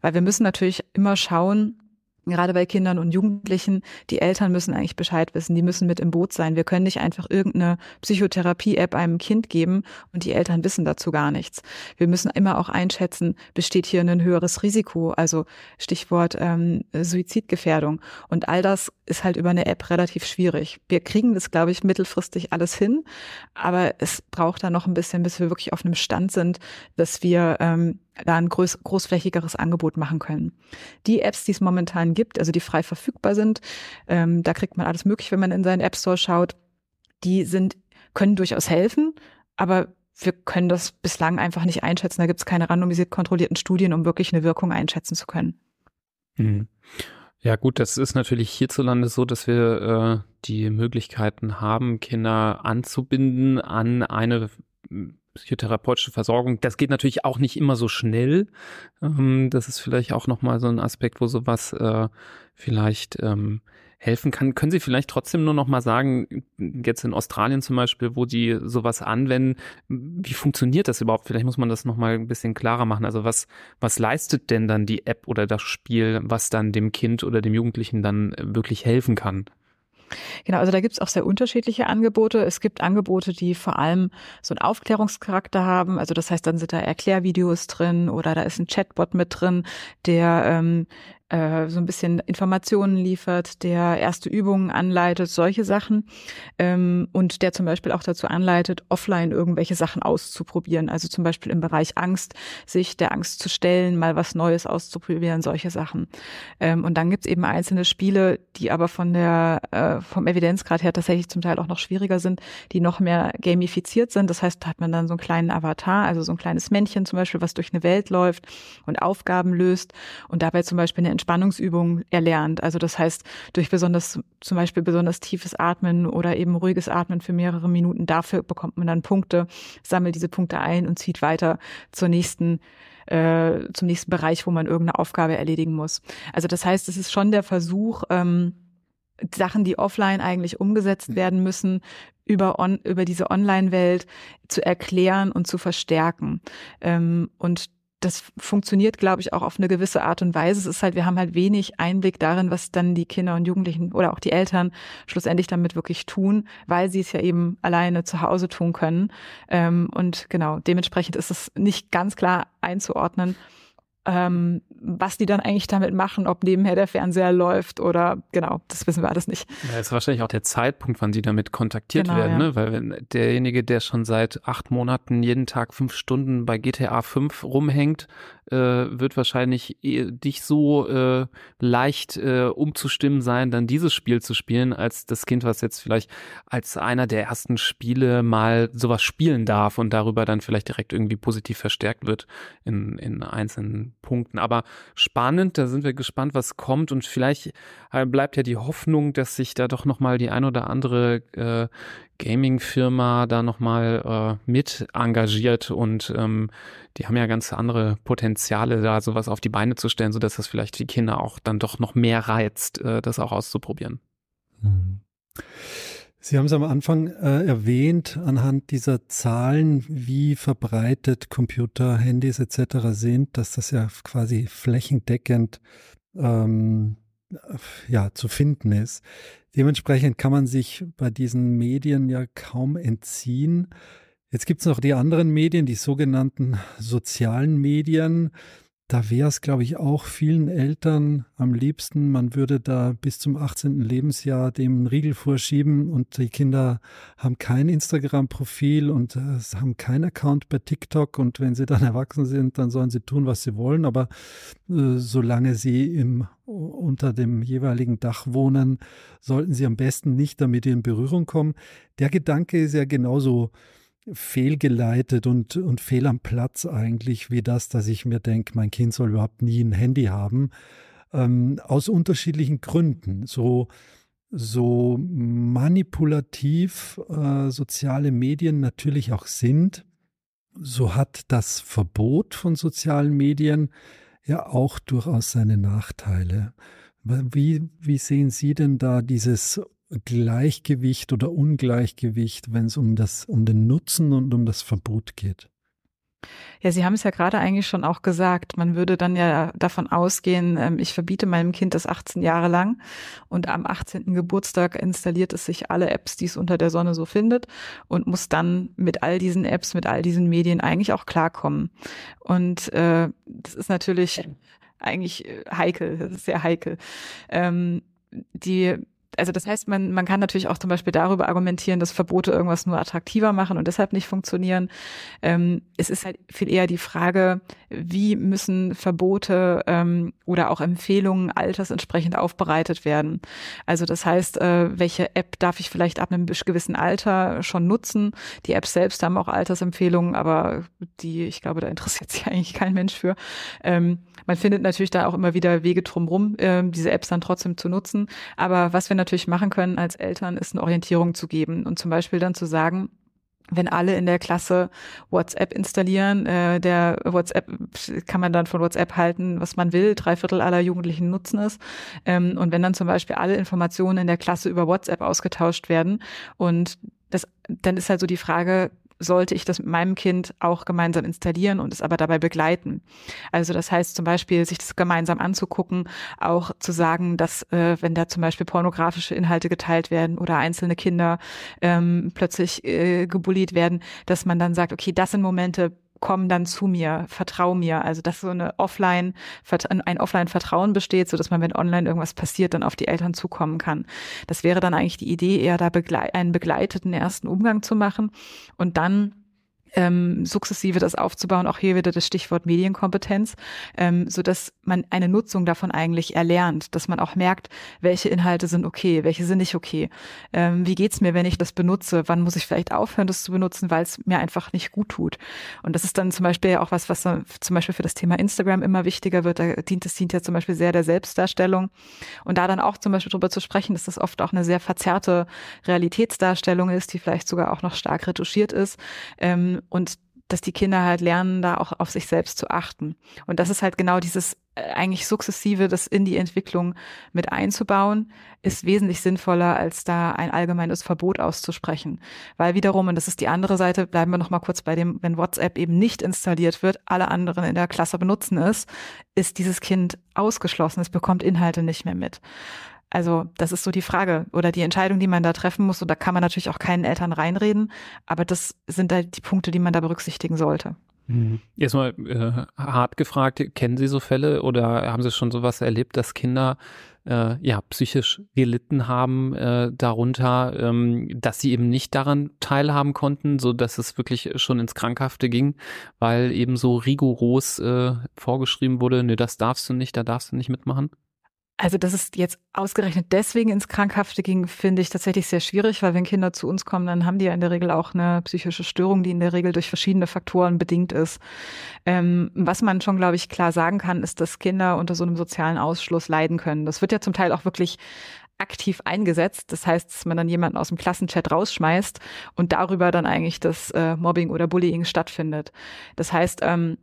Weil wir müssen natürlich immer schauen, gerade bei Kindern und Jugendlichen, die Eltern müssen eigentlich Bescheid wissen, die müssen mit im Boot sein. Wir können nicht einfach irgendeine Psychotherapie-App einem Kind geben und die Eltern wissen dazu gar nichts. Wir müssen immer auch einschätzen, besteht hier ein höheres Risiko, also Stichwort ähm, Suizidgefährdung. Und all das ist halt über eine App relativ schwierig. Wir kriegen das, glaube ich, mittelfristig alles hin, aber es braucht da noch ein bisschen, bis wir wirklich auf einem Stand sind, dass wir ähm, da ein groß, großflächigeres Angebot machen können. Die Apps, die es momentan gibt, also die frei verfügbar sind, ähm, da kriegt man alles möglich, wenn man in seinen App Store schaut. Die sind, können durchaus helfen, aber wir können das bislang einfach nicht einschätzen. Da gibt es keine randomisiert kontrollierten Studien, um wirklich eine Wirkung einschätzen zu können. Mhm. Ja gut, das ist natürlich hierzulande so, dass wir äh, die Möglichkeiten haben, Kinder anzubinden an eine psychotherapeutische Versorgung. Das geht natürlich auch nicht immer so schnell. Ähm, das ist vielleicht auch nochmal so ein Aspekt, wo sowas äh, vielleicht ähm, helfen kann. Können Sie vielleicht trotzdem nur noch mal sagen, jetzt in Australien zum Beispiel, wo die sowas anwenden, wie funktioniert das überhaupt? Vielleicht muss man das noch mal ein bisschen klarer machen. Also was, was leistet denn dann die App oder das Spiel, was dann dem Kind oder dem Jugendlichen dann wirklich helfen kann? Genau, also da gibt es auch sehr unterschiedliche Angebote. Es gibt Angebote, die vor allem so einen Aufklärungscharakter haben. Also das heißt, dann sind da Erklärvideos drin oder da ist ein Chatbot mit drin, der ähm, äh, so ein bisschen Informationen liefert, der erste Übungen anleitet, solche Sachen. Ähm, und der zum Beispiel auch dazu anleitet, offline irgendwelche Sachen auszuprobieren. Also zum Beispiel im Bereich Angst, sich der Angst zu stellen, mal was Neues auszuprobieren, solche Sachen. Ähm, und dann gibt's eben einzelne Spiele, die aber von der, äh, vom Evidenzgrad her tatsächlich zum Teil auch noch schwieriger sind, die noch mehr gamifiziert sind. Das heißt, da hat man dann so einen kleinen Avatar, also so ein kleines Männchen zum Beispiel, was durch eine Welt läuft und Aufgaben löst und dabei zum Beispiel eine Entspannungsübungen erlernt. Also das heißt, durch besonders, zum Beispiel besonders tiefes Atmen oder eben ruhiges Atmen für mehrere Minuten, dafür bekommt man dann Punkte, sammelt diese Punkte ein und zieht weiter zur nächsten äh, zum nächsten Bereich, wo man irgendeine Aufgabe erledigen muss. Also das heißt, es ist schon der Versuch, ähm, Sachen, die offline eigentlich umgesetzt werden müssen, über, on, über diese Online-Welt zu erklären und zu verstärken. Ähm, und das funktioniert, glaube ich, auch auf eine gewisse Art und Weise. Es ist halt, wir haben halt wenig Einblick darin, was dann die Kinder und Jugendlichen oder auch die Eltern schlussendlich damit wirklich tun, weil sie es ja eben alleine zu Hause tun können. Ähm, und genau, dementsprechend ist es nicht ganz klar einzuordnen. Ähm, was die dann eigentlich damit machen, ob nebenher der Fernseher läuft oder genau, das wissen wir alles nicht. Ja, ist wahrscheinlich auch der Zeitpunkt, wann sie damit kontaktiert Genau, werden, ja. ne? Weil wenn derjenige, der schon seit acht Monaten jeden Tag fünf Stunden bei GTA 5 rumhängt, äh, wird wahrscheinlich eh- dich so äh, leicht äh, umzustimmen sein, dann dieses Spiel zu spielen, als das Kind, was jetzt vielleicht als einer der ersten Spiele mal sowas spielen darf und darüber dann vielleicht direkt irgendwie positiv verstärkt wird in, in einzelnen Punkten. Aber spannend, da sind wir gespannt, was kommt und vielleicht äh, bleibt ja die Hoffnung, dass sich da doch nochmal die ein oder andere äh, Gaming-Firma da nochmal äh, mit engagiert und ähm, die haben ja ganz andere Potenziale, da sowas auf die Beine zu stellen, sodass das vielleicht die Kinder auch dann doch noch mehr reizt, äh, das auch auszuprobieren. Mhm. Sie haben es am Anfang äh, erwähnt, anhand dieser Zahlen, wie verbreitet Computer, Handys etc. sind, dass das ja quasi flächendeckend ähm, ja, zu finden ist. Dementsprechend kann man sich bei diesen Medien ja kaum entziehen. Jetzt gibt es noch die anderen Medien, die sogenannten sozialen Medien. Da wäre es, glaube ich, auch vielen Eltern am liebsten, man würde da bis zum 18. Lebensjahr dem einen Riegel vorschieben und die Kinder haben kein Instagram-Profil und äh, haben keinen Account bei TikTok und wenn sie dann erwachsen sind, dann sollen sie tun, was sie wollen, aber äh, solange sie im, unter dem jeweiligen Dach wohnen, sollten sie am besten nicht damit in Berührung kommen. Der Gedanke ist ja genauso fehlgeleitet und, und fehl am Platz eigentlich, wie das, dass ich mir denke, mein Kind soll überhaupt nie ein Handy haben, ähm, aus unterschiedlichen Gründen. So, so manipulativ äh, soziale Medien natürlich auch sind, so hat das Verbot von sozialen Medien ja auch durchaus seine Nachteile. Wie, wie sehen Sie denn da dieses Gleichgewicht oder Ungleichgewicht, wenn es um das, um den Nutzen und um das Verbot geht? Ja, Sie haben es ja gerade eigentlich schon auch gesagt. Man würde dann ja davon ausgehen, ähm, ich verbiete meinem Kind das 18 Jahre lang und am 18. Geburtstag installiert es sich alle Apps, die es unter der Sonne so findet und muss dann mit all diesen Apps, mit all diesen Medien eigentlich auch klarkommen. Und äh, das ist natürlich eigentlich äh, heikel, das ist sehr heikel. Ähm, die also das heißt, man, man kann natürlich auch zum Beispiel darüber argumentieren, dass Verbote irgendwas nur attraktiver machen und deshalb nicht funktionieren. Ähm, es ist halt viel eher die Frage, wie müssen Verbote ähm, oder auch Empfehlungen altersentsprechend aufbereitet werden. Also das heißt, äh, welche App darf ich vielleicht ab einem gewissen Alter schon nutzen? Die Apps selbst haben auch Altersempfehlungen, aber die, ich glaube, da interessiert sich eigentlich kein Mensch für. Ähm, man findet natürlich da auch immer wieder Wege drumherum, äh, diese Apps dann trotzdem zu nutzen. Aber was wir natürlich machen können als Eltern, ist eine Orientierung zu geben und zum Beispiel dann zu sagen, wenn alle in der Klasse WhatsApp installieren, äh, der WhatsApp kann man dann von WhatsApp halten, was man will. Drei Viertel aller Jugendlichen nutzen es. Ähm, und wenn dann zum Beispiel alle Informationen in der Klasse über WhatsApp ausgetauscht werden und das, dann ist halt so die Frage, sollte ich das mit meinem Kind auch gemeinsam installieren und es aber dabei begleiten. Also das heißt zum Beispiel, sich das gemeinsam anzugucken, auch zu sagen, dass äh, wenn da zum Beispiel pornografische Inhalte geteilt werden oder einzelne Kinder ähm, plötzlich äh, gebullied werden, dass man dann sagt, okay, das sind Momente, komm dann zu mir, vertrau mir. Also dass so eine Offline, ein Offline-Vertrauen besteht, so dass man, wenn online irgendwas passiert, dann auf die Eltern zukommen kann. Das wäre dann eigentlich die Idee, eher da begle einen begleiteten ersten Umgang zu machen und dann ähm, sukzessive das aufzubauen, auch hier wieder das Stichwort Medienkompetenz, ähm, so dass man eine Nutzung davon eigentlich erlernt, dass man auch merkt, welche Inhalte sind okay, welche sind nicht okay. Ähm, wie geht's mir, wenn ich das benutze? Wann muss ich vielleicht aufhören, das zu benutzen, weil es mir einfach nicht gut tut? Und das ist dann zum Beispiel auch was, was zum Beispiel für das Thema Instagram immer wichtiger wird. Da dient es dient ja zum Beispiel sehr der Selbstdarstellung. Und da dann auch zum Beispiel darüber zu sprechen, dass das oft auch eine sehr verzerrte Realitätsdarstellung ist, die vielleicht sogar auch noch stark retuschiert ist. Ähm, und dass die Kinder halt lernen, da auch auf sich selbst zu achten. Und das ist halt genau dieses äh, eigentlich sukzessive, das in die Entwicklung mit einzubauen, ist wesentlich sinnvoller, als da ein allgemeines Verbot auszusprechen. Weil wiederum, und das ist die andere Seite, bleiben wir noch mal kurz bei dem, wenn WhatsApp eben nicht installiert wird, alle anderen in der Klasse benutzen es, ist dieses Kind ausgeschlossen. Es bekommt Inhalte nicht mehr mit. Also das ist so die Frage oder die Entscheidung, die man da treffen muss. Und da kann man natürlich auch keinen Eltern reinreden, aber das sind halt die Punkte, die man da berücksichtigen sollte. Mhm. Erstmal äh, hart gefragt, kennen Sie so Fälle oder haben Sie schon sowas erlebt, dass Kinder äh, ja psychisch gelitten haben äh, darunter, ähm, dass sie eben nicht daran teilhaben konnten, so dass es wirklich schon ins Krankhafte ging, weil eben so rigoros äh, vorgeschrieben wurde, nee, das darfst du nicht, da darfst du nicht mitmachen? Also, dass es jetzt ausgerechnet deswegen ins Krankhafte ging, finde ich tatsächlich sehr schwierig, weil wenn Kinder zu uns kommen, dann haben die ja in der Regel auch eine psychische Störung, die in der Regel durch verschiedene Faktoren bedingt ist. Ähm, was man schon, glaube ich, klar sagen kann, ist, dass Kinder unter so einem sozialen Ausschluss leiden können. Das wird ja zum Teil auch wirklich aktiv eingesetzt. Das heißt, dass man dann jemanden aus dem Klassenchat rausschmeißt und darüber dann eigentlich das äh, Mobbing oder Bullying stattfindet. Das heißt, ähm,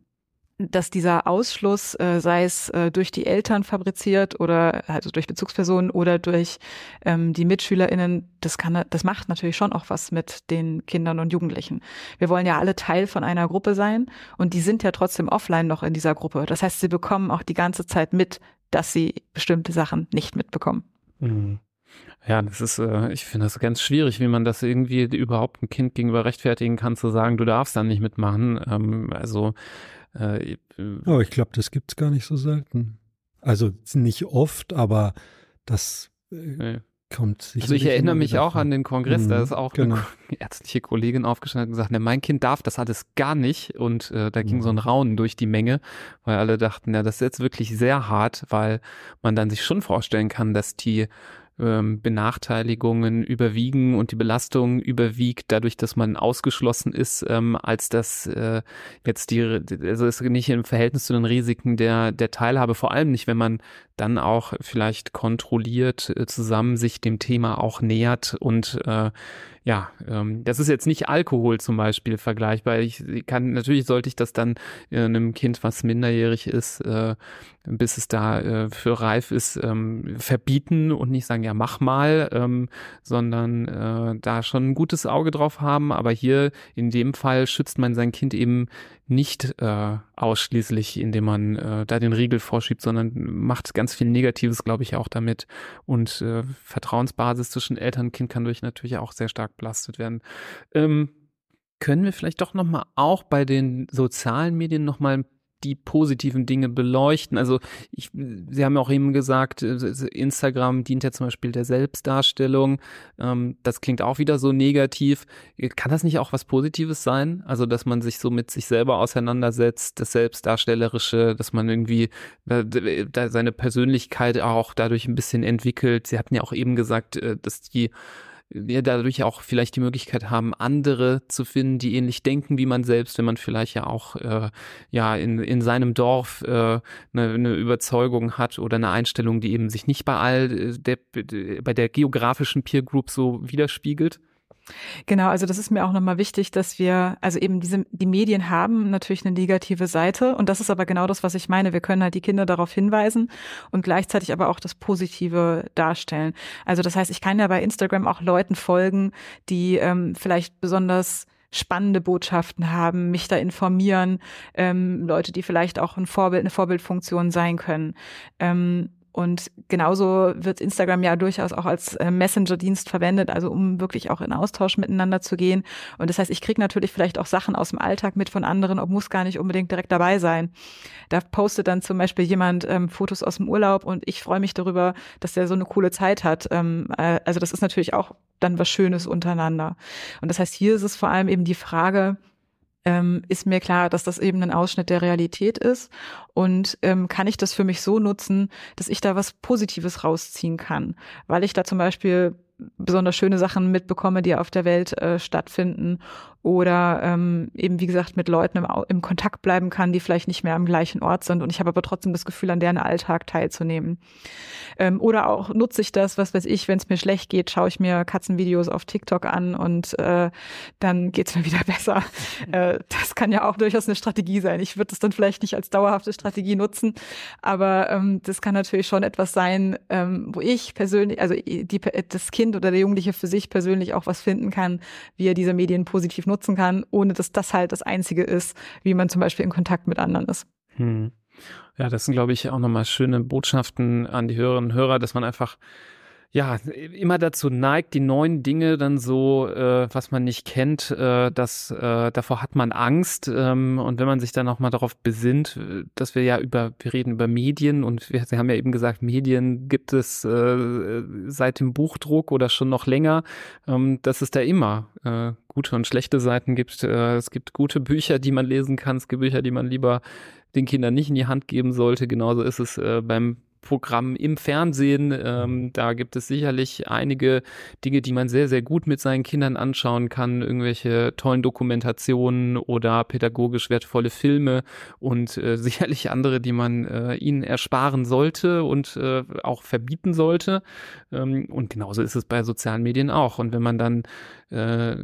dass dieser Ausschluss, äh, sei es äh, durch die Eltern fabriziert oder also durch Bezugspersonen oder durch ähm, die MitschülerInnen, das kann, das macht natürlich schon auch was mit den Kindern und Jugendlichen. Wir wollen ja alle Teil von einer Gruppe sein und die sind ja trotzdem offline noch in dieser Gruppe. Das heißt, sie bekommen auch die ganze Zeit mit, dass sie bestimmte Sachen nicht mitbekommen. Mhm. Ja, das ist, äh, ich finde das ganz schwierig, wie man das irgendwie überhaupt ein Kind gegenüber rechtfertigen kann, zu sagen, du darfst dann nicht mitmachen. Ähm, also äh, oh, ich glaube, das gibt es gar nicht so selten. Also nicht oft, aber das äh, kommt sicher. Also ich erinnere mich auch an den Kongress, mhm, da ist auch genau. eine ärztliche Kollegin aufgestanden und gesagt, ne, mein Kind darf das alles gar nicht. Und äh, da ging mhm. so ein Raunen durch die Menge, weil alle dachten, ja, das ist jetzt wirklich sehr hart, weil man dann sich schon vorstellen kann, dass die ähm, Benachteiligungen überwiegen und die Belastung überwiegt, dadurch, dass man ausgeschlossen ist, ähm, als dass äh, jetzt die, also ist nicht im Verhältnis zu den Risiken der, der Teilhabe, vor allem nicht, wenn man dann auch vielleicht kontrolliert äh, zusammen sich dem Thema auch nähert und äh, ja, ähm, das ist jetzt nicht Alkohol zum Beispiel vergleichbar. Ich kann, natürlich sollte ich das dann äh, einem Kind, was minderjährig ist, äh, bis es da äh, für reif ist, ähm, verbieten und nicht sagen, ja, mach mal, ähm, sondern äh, da schon ein gutes Auge drauf haben. Aber hier in dem Fall schützt man sein Kind eben nicht äh, ausschließlich, indem man äh, da den Riegel vorschiebt, sondern macht ganz viel Negatives, glaube ich, auch damit. Und äh, Vertrauensbasis zwischen Eltern und Kind kann durch natürlich auch sehr stark belastet werden. Ähm, können wir vielleicht doch nochmal auch bei den sozialen Medien nochmal ein die positiven Dinge beleuchten. Also ich, Sie haben auch eben gesagt, äh, Instagram dient ja zum Beispiel der Selbstdarstellung. Ähm, das klingt auch wieder so negativ. Kann das nicht auch was Positives sein? Also dass man sich so mit sich selber auseinandersetzt, das Selbstdarstellerische, dass man irgendwie äh, seine Persönlichkeit auch dadurch ein bisschen entwickelt. Sie hatten ja auch eben gesagt, äh, dass die wir dadurch auch vielleicht die Möglichkeit haben, andere zu finden, die ähnlich denken wie man selbst, wenn man vielleicht ja auch äh, ja in, in seinem Dorf äh, eine, eine Überzeugung hat oder eine Einstellung, die eben sich nicht bei all äh, der, bei der geografischen Peer Group so widerspiegelt. Genau, also das ist mir auch nochmal wichtig, dass wir, also eben diese, die Medien haben natürlich eine negative Seite und das ist aber genau das, was ich meine. Wir können halt die Kinder darauf hinweisen und gleichzeitig aber auch das Positive darstellen. Also das heißt, ich kann ja bei Instagram auch Leuten folgen, die ähm, vielleicht besonders spannende Botschaften haben, mich da informieren, ähm, Leute, die vielleicht auch ein Vorbild, eine Vorbildfunktion sein können. Ähm, und genauso wird Instagram ja durchaus auch als äh, Messenger-Dienst verwendet, also um wirklich auch in Austausch miteinander zu gehen. Und das heißt, ich kriege natürlich vielleicht auch Sachen aus dem Alltag mit von anderen und muss gar nicht unbedingt direkt dabei sein. Da postet dann zum Beispiel jemand ähm, Fotos aus dem Urlaub und ich freue mich darüber, dass der so eine coole Zeit hat. Ähm, äh, also das ist natürlich auch dann was Schönes untereinander. Und das heißt, hier ist es vor allem eben die Frage, ähm, ist mir klar, dass das eben ein Ausschnitt der Realität ist. Und ähm, kann ich das für mich so nutzen, dass ich da was Positives rausziehen kann, weil ich da zum Beispiel besonders schöne Sachen mitbekomme, die auf der Welt äh, stattfinden oder ähm, eben wie gesagt mit Leuten im, im Kontakt bleiben kann, die vielleicht nicht mehr am gleichen Ort sind und ich habe aber trotzdem das Gefühl, an deren Alltag teilzunehmen. Ähm, oder auch nutze ich das, was weiß ich, wenn es mir schlecht geht, schaue ich mir Katzenvideos auf TikTok an und äh, dann geht's mir wieder besser. Äh, das kann ja auch durchaus eine Strategie sein. Ich würde das dann vielleicht nicht als dauerhafte Strategie nutzen, aber ähm, das kann natürlich schon etwas sein, ähm, wo ich persönlich, also die, das Kind oder der Jugendliche für sich persönlich auch was finden kann, wie er diese Medien positiv nutzt nutzen kann, ohne dass das halt das Einzige ist, wie man zum Beispiel in Kontakt mit anderen ist. Hm. Ja, das sind, glaube ich, auch nochmal schöne Botschaften an die Hörerinnen und Hörer, dass man einfach ja, immer dazu neigt, die neuen Dinge dann so, äh, was man nicht kennt, äh, das, äh, davor hat man Angst. Ähm, und wenn man sich dann auch mal darauf besinnt, äh, dass wir ja über, wir reden über Medien und wir, Sie haben ja eben gesagt, Medien gibt es äh, seit dem Buchdruck oder schon noch länger, ähm, dass es da immer äh, gute und schlechte Seiten gibt. Äh, es gibt gute Bücher, die man lesen kann, es gibt Bücher, die man lieber den Kindern nicht in die Hand geben sollte. Genauso ist es äh, beim Programm im Fernsehen. Ähm, da gibt es sicherlich einige Dinge, die man sehr, sehr gut mit seinen Kindern anschauen kann. Irgendwelche tollen Dokumentationen oder pädagogisch wertvolle Filme und äh, sicherlich andere, die man äh, ihnen ersparen sollte und äh, auch verbieten sollte. Ähm, und genauso ist es bei sozialen Medien auch. Und wenn man dann äh,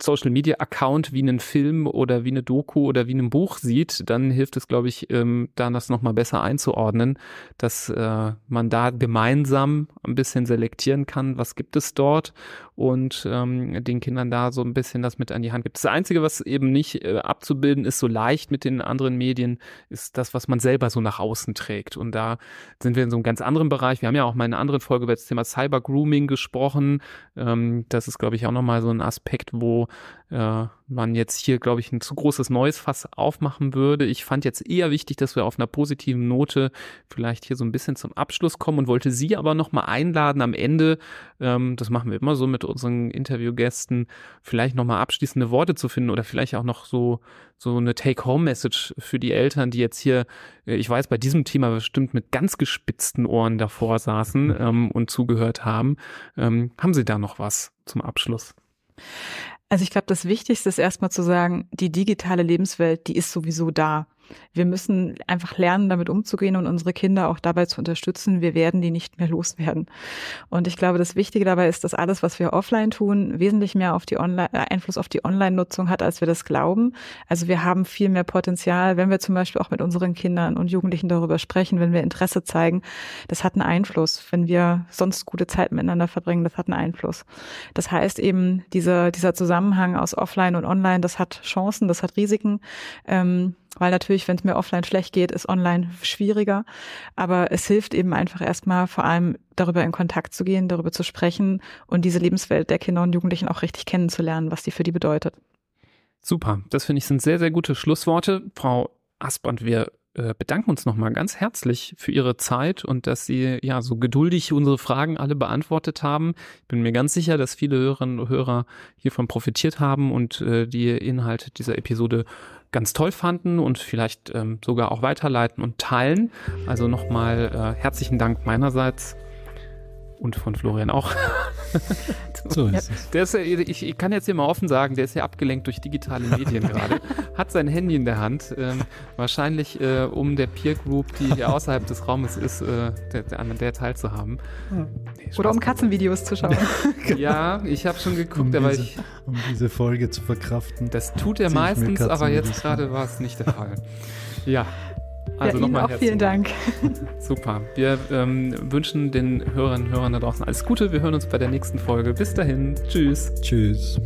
Social Media Account wie einen Film oder wie eine Doku oder wie ein Buch sieht, dann hilft es, glaube ich, ähm, da das nochmal besser einzuordnen, dass äh, man da gemeinsam ein bisschen selektieren kann, was gibt es dort und ähm, den Kindern da so ein bisschen das mit an die Hand gibt. Das Einzige, was eben nicht äh, abzubilden ist, so leicht mit den anderen Medien, ist das, was man selber so nach außen trägt. Und da sind wir in so einem ganz anderen Bereich. Wir haben ja auch mal in einer anderen Folge über das Thema Cyber Grooming gesprochen. Ähm, das ist, glaube ich, auch nochmal so ein Aspekt, wo äh, man jetzt hier, glaube ich, ein zu großes neues Fass aufmachen würde. Ich fand jetzt eher wichtig, dass wir auf einer positiven Note vielleicht hier so ein bisschen zum Abschluss kommen und wollte Sie aber nochmal einladen am Ende, ähm, das machen wir immer so mit unseren Interviewgästen, vielleicht nochmal abschließende Worte zu finden oder vielleicht auch noch so, so eine Take-Home-Message für die Eltern, die jetzt hier, äh, ich weiß, bei diesem Thema bestimmt mit ganz gespitzten Ohren davor saßen ähm, und zugehört haben. Ähm, haben Sie da noch was zum Abschluss? Also ich glaube, das Wichtigste ist erstmal zu sagen, die digitale Lebenswelt, die ist sowieso da. Wir müssen einfach lernen, damit umzugehen und unsere Kinder auch dabei zu unterstützen. Wir werden die nicht mehr loswerden. Und ich glaube, das Wichtige dabei ist, dass alles, was wir offline tun, wesentlich mehr auf die Online äh, Einfluss auf die Online-Nutzung hat, als wir das glauben. Also wir haben viel mehr Potenzial, wenn wir zum Beispiel auch mit unseren Kindern und Jugendlichen darüber sprechen, wenn wir Interesse zeigen. Das hat einen Einfluss. Wenn wir sonst gute Zeit miteinander verbringen, das hat einen Einfluss. Das heißt eben, dieser, dieser Zusammenhang aus Offline und Online, das hat Chancen, das hat Risiken. Ähm, weil natürlich, wenn es mir offline schlecht geht, ist online schwieriger. Aber es hilft eben einfach erstmal vor allem darüber in Kontakt zu gehen, darüber zu sprechen und diese Lebenswelt der Kinder und Jugendlichen auch richtig kennenzulernen, was die für die bedeutet. Super, das finde ich sind sehr, sehr gute Schlussworte. Frau Asbrand, wir äh, bedanken uns nochmal ganz herzlich für Ihre Zeit und dass Sie ja so geduldig unsere Fragen alle beantwortet haben. Ich bin mir ganz sicher, dass viele Hörerinnen und Hörer hiervon profitiert haben und äh, die Inhalte dieser Episode ganz toll fanden und vielleicht ähm, sogar auch weiterleiten und teilen. Also nochmal äh, herzlichen Dank meinerseits und von Florian auch. so ist es. Der ist ja, ich, ich, kann jetzt hier mal offen sagen, der ist ja abgelenkt durch digitale Medien gerade, hat sein Handy in der Hand, ähm, wahrscheinlich äh, um der Peer Group, die hier außerhalb des Raumes ist, äh, der, der, an der teilzuhaben. Ja. Nee, Oder um Katzenvideos zu schauen. ja, ich habe schon geguckt, um aber diese, ich. Um diese Folge zu verkraften. Das tut er meistens, aber jetzt gerade war es nicht der Fall. Ja, also ja, nochmal vielen Dank. Super. Wir ähm, wünschen den Hörerinnen und Hörern da draußen alles Gute. Wir hören uns bei der nächsten Folge. Bis dahin. Tschüss. Tschüss.